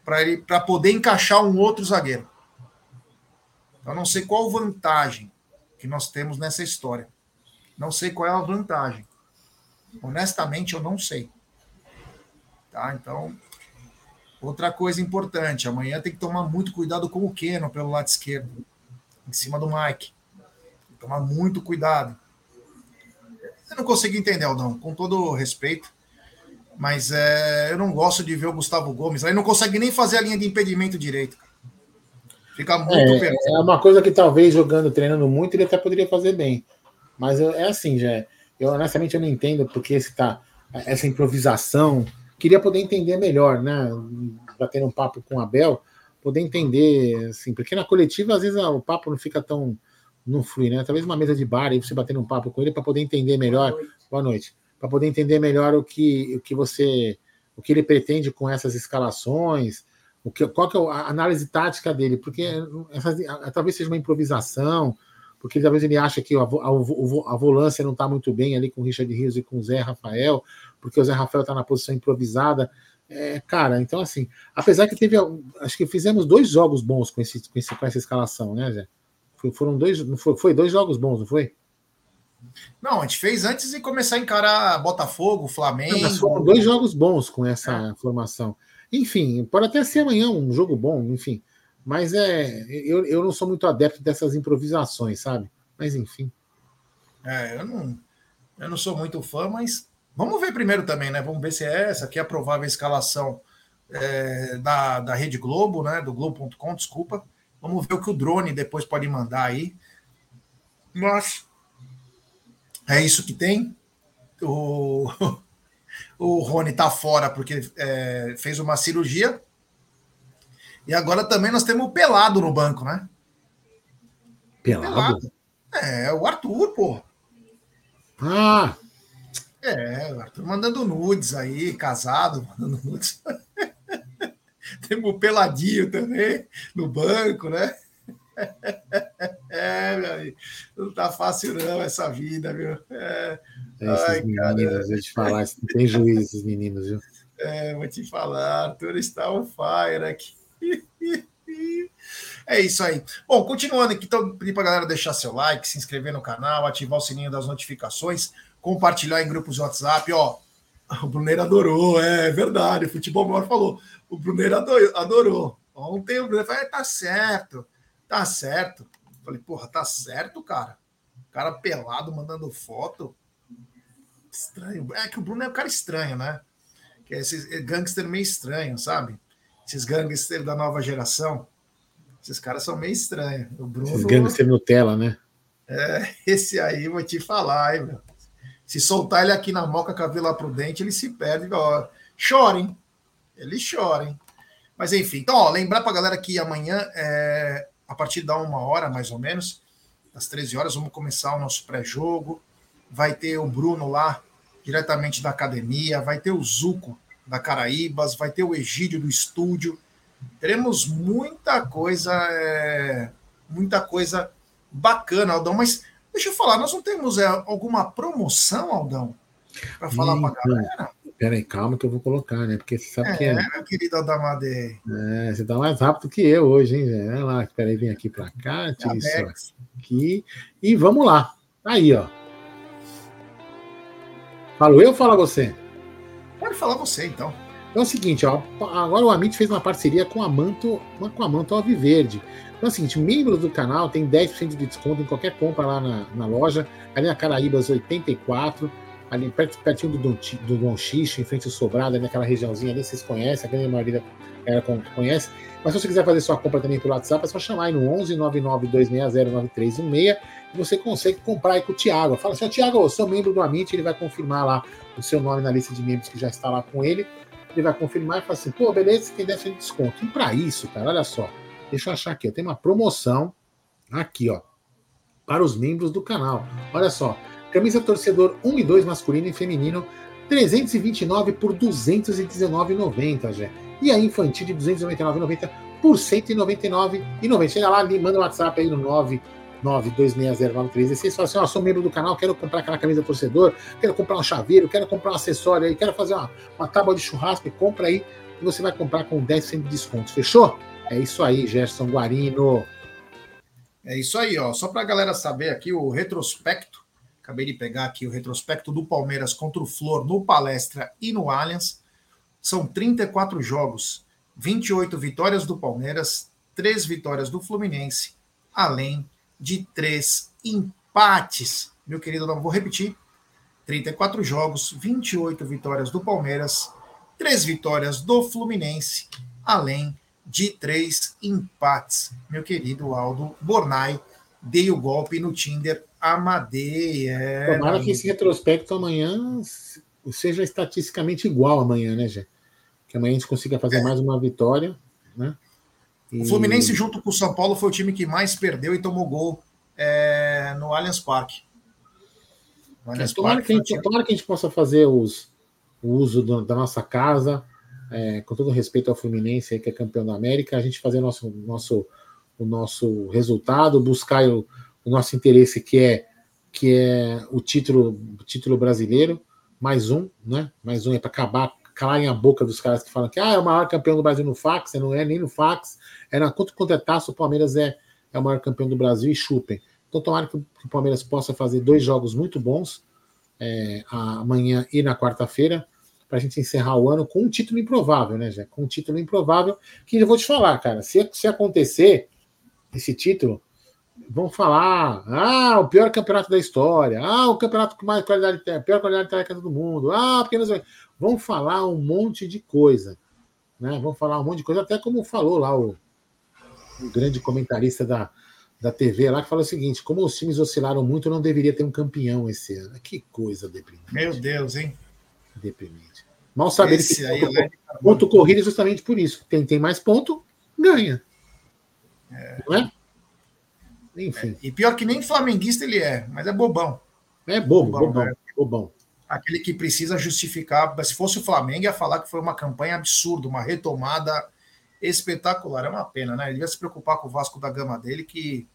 para para poder encaixar um outro zagueiro. Eu não sei qual vantagem que nós temos nessa história. Não sei qual é a vantagem. Honestamente, eu não sei. Tá? Então, outra coisa importante, amanhã tem que tomar muito cuidado com o Keno pelo lado esquerdo, em cima do Mike. Tomar muito cuidado. Eu não consigo entender, Aldão, com todo respeito, mas é, eu não gosto de ver o Gustavo Gomes. Ele não consegue nem fazer a linha de impedimento direito. Fica muito é, É uma coisa que talvez jogando, treinando muito, ele até poderia fazer bem. Mas é assim, já. Eu honestamente eu não entendo porque esse tá, essa improvisação. Queria poder entender melhor, né? Batendo um papo com o Abel, poder entender, assim, porque na coletiva às vezes o papo não fica tão. não flui, né? Talvez uma mesa de bar aí você batendo um papo com ele para poder entender melhor. Boa noite. Boa noite para poder entender melhor o que, o que você. o que ele pretende com essas escalações, o que, qual que é a análise tática dele, porque essa, talvez seja uma improvisação, porque talvez ele acha que a, a, a volância não está muito bem ali com o Richard Rios e com o Zé Rafael, porque o Zé Rafael está na posição improvisada. É, cara, então assim, apesar que teve, acho que fizemos dois jogos bons com, esse, com, esse, com essa escalação, né, Zé? Foram dois, foi, foi dois jogos bons, não foi? Não, a gente fez antes de começar a encarar Botafogo, Flamengo. Não, foram dois jogos bons com essa é. formação. Enfim, pode até ser amanhã um jogo bom, enfim. Mas é, eu, eu não sou muito adepto dessas improvisações, sabe? Mas enfim. É, eu não, eu não sou muito fã, mas vamos ver primeiro também, né? Vamos ver se é essa aqui é a provável escalação é, da, da Rede Globo, né? Do Globo.com, desculpa. Vamos ver o que o drone depois pode mandar aí. Mas é isso que tem. O, [laughs] o Rony tá fora porque é, fez uma cirurgia e agora também nós temos o Pelado no banco, né? Pelado? Pelado. É, o Arthur, pô. Ah! É, o Arthur mandando nudes aí, casado, [laughs] mandando nudes. temos o Peladinho também no banco, né? [laughs] É, meu amigo. Não tá fácil, não, essa vida, viu? É. Ai, meninos, cara. vou te falar, não tem juízo esses meninos, viu? É, vou te falar, Arthur está on fire aqui. [laughs] É isso aí. Bom, continuando aqui, então, pedir para a galera deixar seu like, se inscrever no canal, ativar o sininho das notificações, compartilhar em grupos de WhatsApp. Ó, o Bruneiro adorou, é verdade. O Futebol Maior falou. O Bruneiro adorou. Ontem o Bruneiro falou: é, tá certo, tá certo. falei, porra, tá certo, cara. O cara pelado mandando foto. Estranho. É que o Bruno é um cara estranho, né? Que é esse gangster meio estranho, sabe? Esses gangsters da nova geração. Esses caras são meio estranhos. O Bruno, Esses gangsters Nutella, né? É, [laughs] esse aí vou te falar, hein, meu. Se soltar ele aqui na moca com a Vila Prudente, ele se perde. Ó, chora, hein? Ele chora, hein? Mas enfim, então, ó, lembrar pra galera que amanhã, é, a partir da uma hora, mais ou menos, às 13 horas, vamos começar o nosso pré-jogo. Vai ter o Bruno lá, diretamente da academia, vai ter o Zuco da Caraíbas, vai ter o Egídio do estúdio. Teremos muita coisa, é, muita coisa bacana, Aldão. Mas deixa eu falar, nós não temos é, alguma promoção, Aldão, para falar para a galera? Peraí, calma que eu vou colocar, né? Porque você sabe é, que é. meu querido Aldamade. É, você tá mais rápido que eu hoje, hein, Zé? Olha lá, peraí, vem aqui para cá, tira isso aqui. E vamos lá. Aí, ó. Falo eu ou fala você? Pode falar você, então. Então é o seguinte, ó, agora o Amit fez uma parceria com a Manto, com a Manto Alviverde. Então é o seguinte, membros do canal tem 10% de desconto em qualquer compra lá na, na loja, ali na Caraíbas 84, ali perto, pertinho do Dom, do Dom Xixo, em frente ao Sobrado, naquela regiãozinha ali, vocês conhecem, a grande maioria da conhece. Mas se você quiser fazer sua compra também pelo WhatsApp, é só chamar aí no 11 99 260 9316 e você consegue comprar aí com o Thiago. Fala assim, Thiago, eu sou membro do Amit, ele vai confirmar lá o seu nome na lista de membros que já está lá com ele. Ele vai confirmar e fala assim, pô, beleza, você tem 10% de desconto. E para isso, cara, olha só, deixa eu achar aqui, ó, tem uma promoção aqui, ó, para os membros do canal. Olha só, camisa torcedor 1 e 2 masculino e feminino, 329 por 219,90, já. E a infantil de 299,90 por 199,90. Chega lá, manda o WhatsApp aí no 9 9260936. Fala assim: ó, sou membro do canal, quero comprar aquela camisa torcedor, quero comprar um chaveiro, quero comprar um acessório aí, quero fazer uma, uma tábua de churrasco, compra aí e você vai comprar com 10% de desconto. Fechou? É isso aí, Gerson Guarino. É isso aí, ó. Só para a galera saber aqui o retrospecto. Acabei de pegar aqui o retrospecto do Palmeiras contra o Flor no Palestra e no Allianz. São 34 jogos, 28 vitórias do Palmeiras, 3 vitórias do Fluminense, além de três empates. Meu querido, não vou repetir. 34 jogos, 28 vitórias do Palmeiras, três vitórias do Fluminense, além de três empates. Meu querido Aldo Bornai, dei o golpe no Tinder Amadei. É... Tomara que esse retrospecto amanhã seja estatisticamente igual amanhã, né, Jé? Que amanhã a gente consiga fazer é. mais uma vitória, né? O Fluminense, junto com o São Paulo, foi o time que mais perdeu e tomou gol é, no Allianz Parque. Allianz tomara, Parque que a gente, tomara que a gente possa fazer os, o uso do, da nossa casa, é, com todo respeito ao Fluminense, que é campeão da América, a gente fazer nosso, nosso, o nosso resultado, buscar o, o nosso interesse, que é, que é o título, o título brasileiro, mais um, né? Mais um é para acabar calarem a boca dos caras que falam que ah, é o maior campeão do Brasil no fax, não é nem no fax, é na conta contra taça, o Palmeiras é, é o maior campeão do Brasil e chupem. Então tomara que, que o Palmeiras possa fazer dois jogos muito bons é, amanhã e na quarta-feira, para a gente encerrar o ano com um título improvável, né? Com um título improvável, que eu vou te falar, cara, se, se acontecer esse título, vão falar, ah, o pior campeonato da história, ah, o campeonato com mais qualidade, pior qualidade técnica do mundo, ah, porque nós vão falar um monte de coisa, né? Vão falar um monte de coisa, até como falou lá o, o grande comentarista da, da TV lá, que fala o seguinte: como os times oscilaram muito, não deveria ter um campeão esse ano. Que coisa deprimente. Meu Deus, hein? Deprimente. Mal saber esse que ponto, é ponto corrido é justamente por isso. Quem tem mais ponto, ganha. É. Não é? Enfim. E pior que nem flamenguista ele é, mas é bobão. É bobo, bobão. bobão. Né? bobão aquele que precisa justificar. Se fosse o Flamengo, ia falar que foi uma campanha absurda, uma retomada espetacular. É uma pena, né? Ele ia se preocupar com o Vasco da Gama dele, que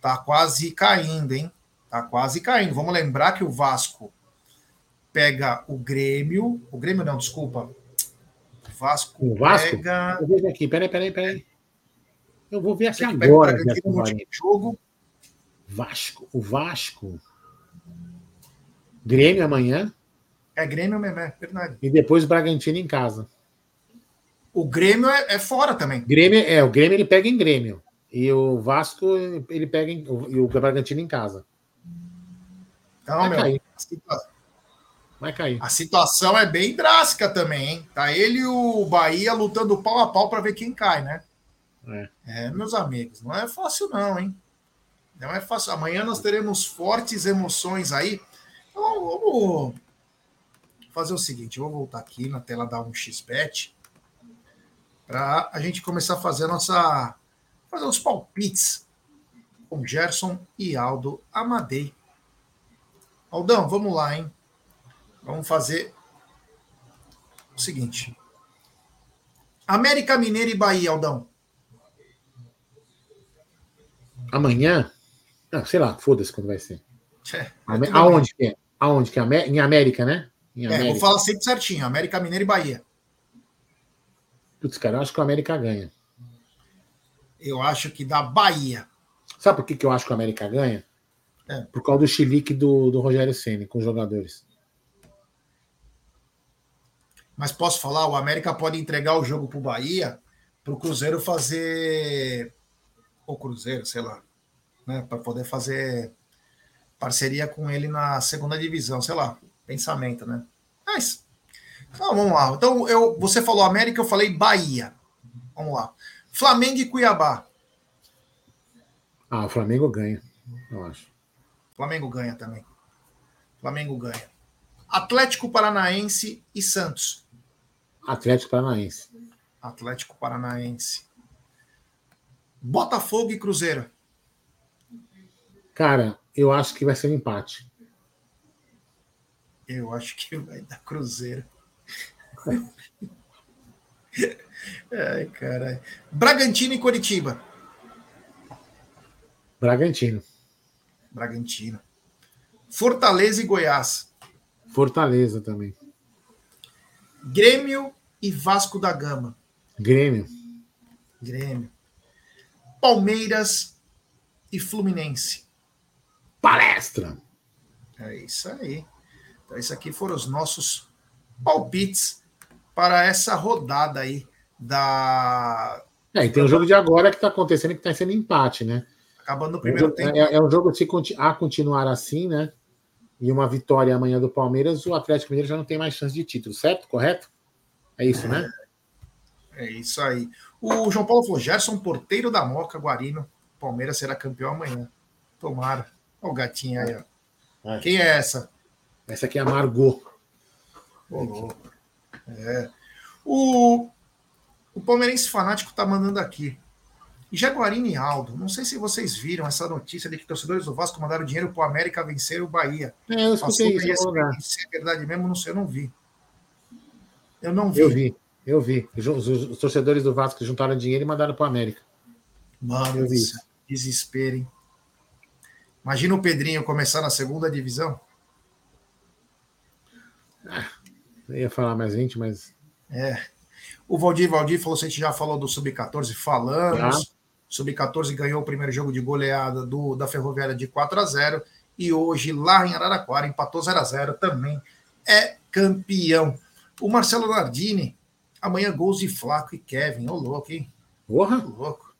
tá quase caindo, hein? Tá quase caindo. Vamos lembrar que o Vasco pega o Grêmio. O Grêmio não, desculpa. O Vasco, o Vasco? pega. Eu ver aqui, peraí, peraí, peraí. Eu vou ver aqui agora. Aqui jogo. Vasco, o Vasco. Grêmio amanhã. É Grêmio mesmo, é verdade. E depois Bragantino em casa. O Grêmio é, é, fora também. Grêmio, é, o Grêmio ele pega em Grêmio. E o Vasco ele pega em, e o Bragantino em casa. Então, Vai meu, cair. Vai cair. A situação é bem drástica também, hein? Tá ele e o Bahia lutando pau a pau para ver quem cai, né? É. é, meus amigos, não é fácil não, hein? Não é fácil. Amanhã nós teremos fortes emoções aí. Então, vamos fazer o seguinte: eu vou voltar aqui na tela da 1xBet para a gente começar a fazer a nossa. fazer os palpites com Gerson e Aldo Amadei. Aldão, vamos lá, hein? Vamos fazer o seguinte. América Mineira e Bahia, Aldão. Amanhã? Ah, sei lá, foda-se quando vai ser. É, Aonde que é? Aonde? Que é? Em América, né? Em América. É, vou falar sempre certinho: América Mineira e Bahia. Putz, cara, eu acho que o América ganha. Eu acho que da Bahia. Sabe por que, que eu acho que o América ganha? É. Por causa do chilique do, do Rogério Senna com os jogadores. Mas posso falar, o América pode entregar o jogo para o Bahia, para o Cruzeiro fazer. O Cruzeiro, sei lá, né? Para poder fazer parceria com ele na segunda divisão, sei lá, pensamento, né? Mas. Então, vamos lá. Então, eu, você falou América, eu falei Bahia. Vamos lá. Flamengo e Cuiabá. Ah, o Flamengo ganha, eu acho. Flamengo ganha também. Flamengo ganha. Atlético Paranaense e Santos. Atlético Paranaense. Atlético Paranaense. Botafogo e Cruzeiro. Cara, eu acho que vai ser um empate. Eu acho que vai dar Cruzeiro. [laughs] Ai, caralho. Bragantino e Curitiba. Bragantino. Bragantino. Fortaleza e Goiás. Fortaleza também. Grêmio e Vasco da Gama. Grêmio. Grêmio. Palmeiras e Fluminense. Palestra. É isso aí. Então, isso aqui foram os nossos palpites para essa rodada aí da. É, e tem o jogo de agora que está acontecendo que está sendo empate, né? Acabando o primeiro é, tempo. É, é, um jogo se a continuar assim, né? E uma vitória amanhã do Palmeiras, o Atlético Mineiro já não tem mais chance de título, certo? Correto? É isso, né? É isso aí. O João Paulo falou: Gerson, porteiro da Moca, Guarino. Palmeiras será campeão amanhã. Tomara. Olha o gatinho aí, ó. Quem é essa? Essa aqui é a Margot. Oh, é. O, o palmeirense fanático tá mandando aqui. Jaguarino e Aldo, não sei se vocês viram essa notícia de que torcedores do Vasco mandaram dinheiro para o América vencer o Bahia. É, eu escutei isso. Se é verdade mesmo, não sei, eu não vi. Eu não vi. Eu vi, eu vi. Os, os, os torcedores do Vasco juntaram dinheiro e mandaram para o América. Mano, eu vi. desespero, hein? Imagina o Pedrinho começar na segunda divisão. Ah, eu ia falar mais 20, mas. É. O Valdir Valdir falou: se a gente já falou do Sub-14, falamos. Ah. Sub-14 ganhou o primeiro jogo de goleada do, da Ferroviária de 4 a 0 e hoje, lá em Araraquara, empatou 0 a 0 também é campeão. O Marcelo Nardini, amanhã gols de Flaco e Kevin. Ô, louco, hein? Porra! Ô, louco.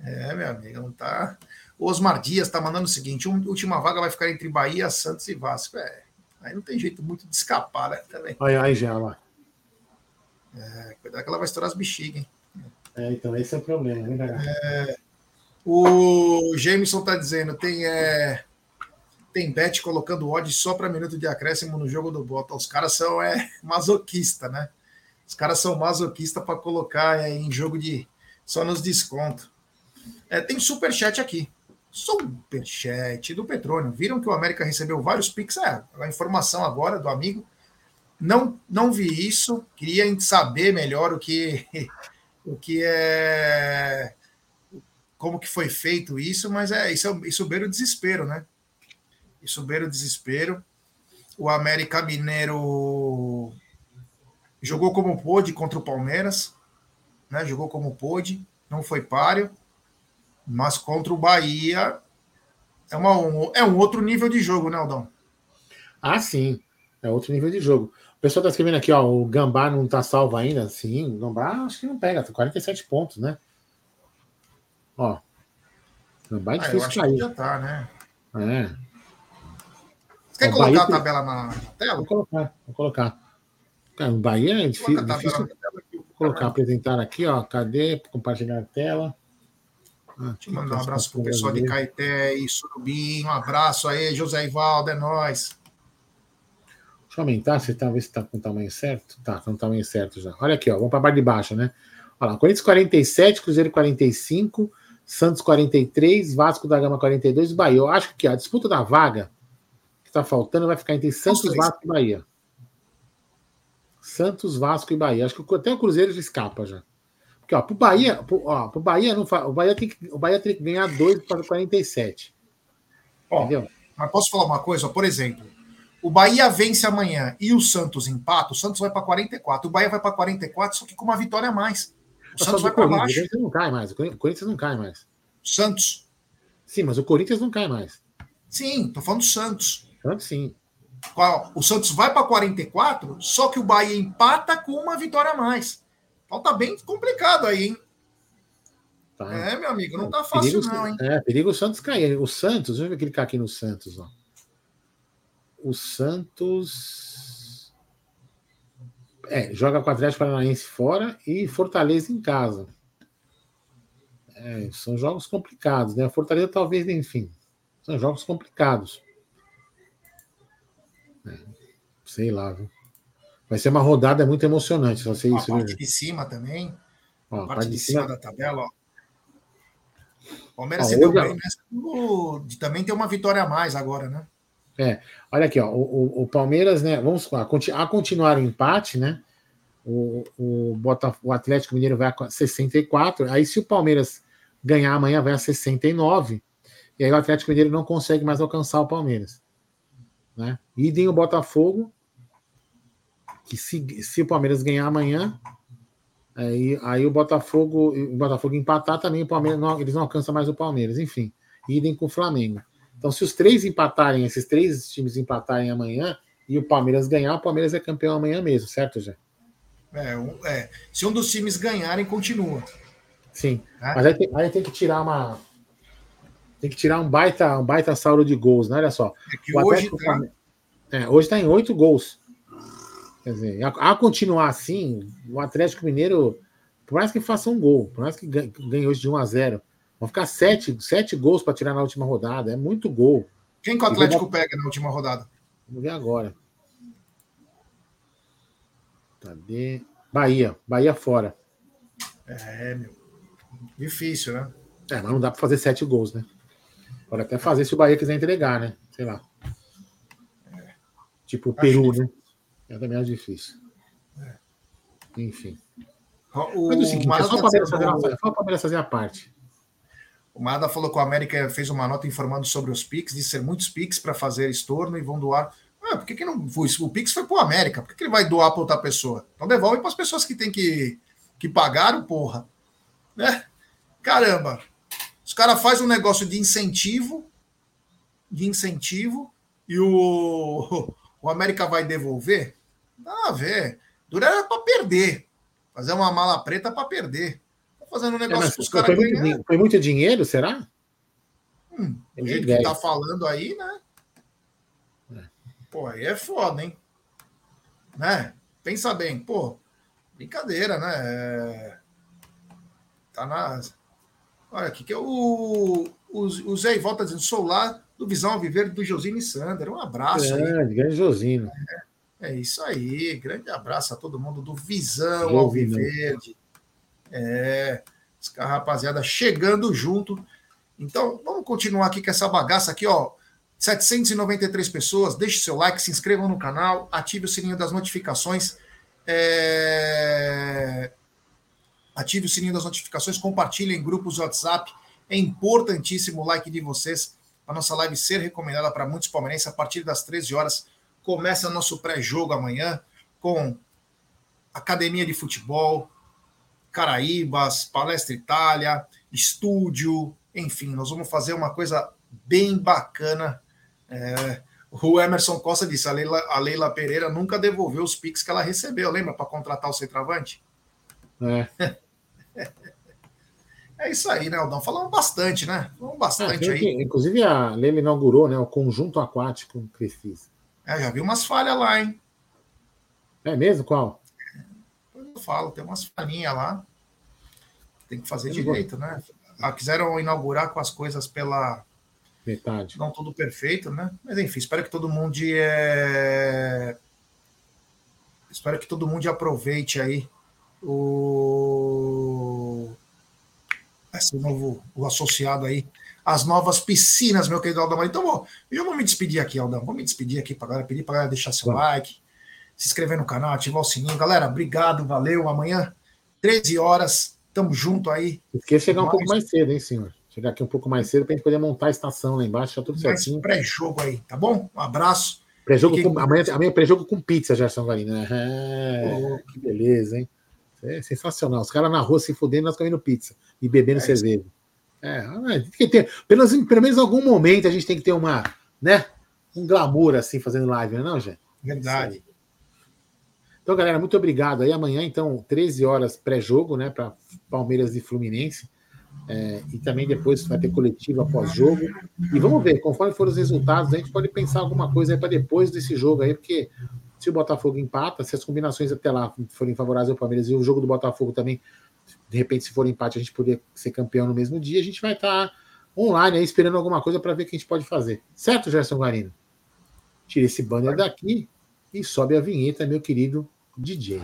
É, meu amigo, não tá. O Osmar Dias tá mandando o seguinte: última vaga vai ficar entre Bahia, Santos e Vasco. É, aí não tem jeito muito de escapar, né? Também. Olha aí, já lá. É, cuidado que ela vai estourar as bexigas, hein? É, então esse é o problema, né, é, O Jameson tá dizendo, tem, é, tem bet colocando odd só para minuto de acréscimo no jogo do Bota. Os caras são é, masoquista, né? Os caras são masoquista para colocar é, em jogo de só nos desconto. É, tem super chat aqui. Super chat do Petrônio. Viram que o América recebeu vários pix? É, a informação agora do amigo. Não, não vi isso. Queria saber melhor o que [laughs] o que é como que foi feito isso, mas é isso, é, isso beira o desespero, né? Isso beira o desespero. O América Mineiro jogou como pôde contra o Palmeiras, né? Jogou como pôde, não foi páreo, mas contra o Bahia é, uma, um, é um outro nível de jogo, né, Aldão? Ah, sim. É outro nível de jogo pessoal está escrevendo aqui, ó, o Gambá não está salvo ainda. Sim, o Gambá acho que não pega, tem 47 pontos, né? Ó. Gambá é difícil ah, cair. já tá, né? É. Você quer o colocar Bahia a tabela na, tela? Vou colocar, vou colocar. Cara, o Bahia é difícil. difícil... Vou colocar, apresentar aqui, ó. Cadê? Compartilhar a tela. Ah, Deixa eu mandar um abraço pro pessoal de Caeté e Surubim. Um abraço aí, José Ivaldo, é nóis. Deixa eu aumentar, se talvez está com o tamanho certo. Tá, com o tamanho certo já. Olha aqui, ó, vamos para a parte de baixo, né? Olha lá, Corinthians 47, Cruzeiro 45, Santos 43, Vasco da Gama 42, Bahia. Eu acho que a disputa da vaga que está faltando vai ficar entre Santos, Vasco e Bahia. Santos, Vasco e Bahia. Acho que até o Cruzeiro já escapa já. Porque, ó, pro Bahia, pro, ó, pro Bahia não fa... o Bahia tem que o Bahia tem que ganhar 2 para 47. Ó, entendeu? Mas posso falar uma coisa, por exemplo, o Bahia vence amanhã e o Santos empata, o Santos vai para 44. O Bahia vai para 44, só que com uma vitória a mais. O Santos vai para baixo. O Corinthians não cai mais. O Corinthians não cai mais. Santos. Sim, mas o Corinthians não cai mais. Sim, tô falando do Santos. Santos sim. O Santos vai para 44, só que o Bahia empata com uma vitória a mais. Então tá bem complicado aí, hein? Tá. É, meu amigo, não tá fácil perigo, não, hein? É, perigo o Santos cair. O Santos, deixa eu clicar aqui no Santos, ó. O Santos é, joga com o Atlético Paranaense fora e Fortaleza em casa. É, são jogos complicados, né? A Fortaleza talvez, enfim, são jogos complicados. É, sei lá, viu? Vai ser uma rodada muito emocionante, só sei a isso. Parte viu? de cima também. Ó, a parte de, de cima, cima da tabela, ó. Palmeiras se deu bem, mas também tem uma vitória a mais agora, né? É, olha aqui, ó, o, o, Palmeiras, né? Vamos lá, a continuar o empate, né? O, o, Botafogo, o Atlético Mineiro vai a 64. Aí, se o Palmeiras ganhar amanhã, vai a 69. E aí o Atlético Mineiro não consegue mais alcançar o Palmeiras. Né? Idem o Botafogo, que se, se o Palmeiras ganhar amanhã, aí, aí o Botafogo, o Botafogo empatar também, o Palmeiras não, eles não alcançam mais o Palmeiras. Enfim, idem com o Flamengo. Então, se os três empatarem, esses três times empatarem amanhã e o Palmeiras ganhar, o Palmeiras é campeão amanhã mesmo, certo, Jé? É, é, se um dos times ganharem, continua. Sim. É? Mas aí tem, aí tem, que tirar uma. Tem que tirar um baita, um baita saldo de gols, né? Olha só. É que hoje tá... é, hoje está em oito gols. Quer dizer, a, a, continuar assim, o Atlético Mineiro, por mais que faça um gol, por mais que ganhe, hoje de 1 a 0 vão ficar sete, sete gols para tirar na última rodada. É muito gol. Quem que o Atlético pega na última rodada? Vamos ver agora. Cadê? Bahia. Bahia fora. É, meu. Difícil, né? É, mas não dá para fazer sete gols, né? Pode até fazer se o Bahia quiser entregar, né? Sei lá. É. Tipo o Peru, né? É também mais difícil. É. Enfim. O, mas é o seguinte, é só o Palmeiras fazer, a parte. O Mada falou que o América fez uma nota informando sobre os PIX, disse ser muitos PIX para fazer estorno e vão doar. Ah, por que, que não foi? O PIX foi para o América, por que, que ele vai doar para outra pessoa? Então devolve para as pessoas que têm que, que pagar, porra. Né? Caramba, os caras fazem um negócio de incentivo, de incentivo, e o, [laughs] o América vai devolver? Dá a ver. Dura era para perder. Fazer uma mala preta para perder. Tá fazendo um negócio é, para os caras ganhar. Foi muito dinheiro, será? Hum, o jeito que tá falando aí, né? É. Pô, aí é foda, hein? Né? Pensa bem, pô, brincadeira, né? É... Tá nas. Olha aqui, que é o, o, o Zé volta dizendo: sou lá do Visão Viver do Josino e Sander. Um abraço grande, aí. Grande Josino. É, é, isso aí. Grande abraço a todo mundo do Visão Josino. Alviverde. É, a rapaziada chegando junto. Então, vamos continuar aqui com essa bagaça aqui, ó. 793 pessoas, deixe seu like, se inscrevam no canal, ative o sininho das notificações. É... Ative o sininho das notificações, compartilhe em grupos WhatsApp. É importantíssimo o like de vocês. A nossa live ser recomendada para muitos palmeirenses a partir das 13 horas. Começa nosso pré-jogo amanhã com academia de futebol, Caraíbas, Palestra Itália, estúdio, enfim, nós vamos fazer uma coisa bem bacana. É, o Emerson Costa disse: a Leila, a Leila Pereira nunca devolveu os pics que ela recebeu, lembra, para contratar o centroavante? É. [laughs] é isso aí, né, Aldão? Falamos bastante, né? Falamos bastante é, aí. Que, inclusive, a Leila inaugurou né, o conjunto aquático que fiz. É, já vi umas falhas lá, hein? É mesmo? Qual? eu falo, tem umas falhinhas lá. Tem que fazer direito, né? Ah, quiseram inaugurar com as coisas pela. Metade. Não tudo perfeito, né? Mas enfim, espero que todo mundo é... Espero que todo mundo aproveite aí o esse novo o associado aí, as novas piscinas, meu querido Aldão. Então, bom, eu vou me despedir aqui, Aldão. Vou me despedir aqui para galera, pedir para galera deixar seu like, se inscrever no canal, ativar o sininho. Galera, obrigado, valeu. Amanhã, 13 horas, tamo junto aí. Esqueça chegar um pouco mais cedo, hein, senhor? Chegar aqui um pouco mais cedo para a gente poder montar a estação lá embaixo, tá tudo certinho. pré-jogo aí, tá bom? Um abraço. Pré-jogo com, amanhã, amanhã é pré-jogo com pizza, Gerson Galina. É, oh. Que beleza, hein? É sensacional. Os caras na rua se fudendo, nós comendo pizza e bebendo é cerveja. É, tem que ter, pelo, menos, pelo menos em algum momento a gente tem que ter uma, né? um glamour assim fazendo live, não, é Jé? Verdade. Então, galera, muito obrigado. Aí amanhã, então, 13 horas pré-jogo, né, para Palmeiras e Fluminense. É, e também depois vai ter coletiva pós-jogo. E vamos ver, conforme forem os resultados, a gente pode pensar alguma coisa aí para depois desse jogo aí, porque se o Botafogo empata, se as combinações até lá forem favoráveis ao Palmeiras e o jogo do Botafogo também, de repente, se for empate, a gente poder ser campeão no mesmo dia, a gente vai estar tá online aí esperando alguma coisa para ver o que a gente pode fazer. Certo, Gerson Guarino? Tira esse banner daqui e sobe a vinheta, meu querido DJ.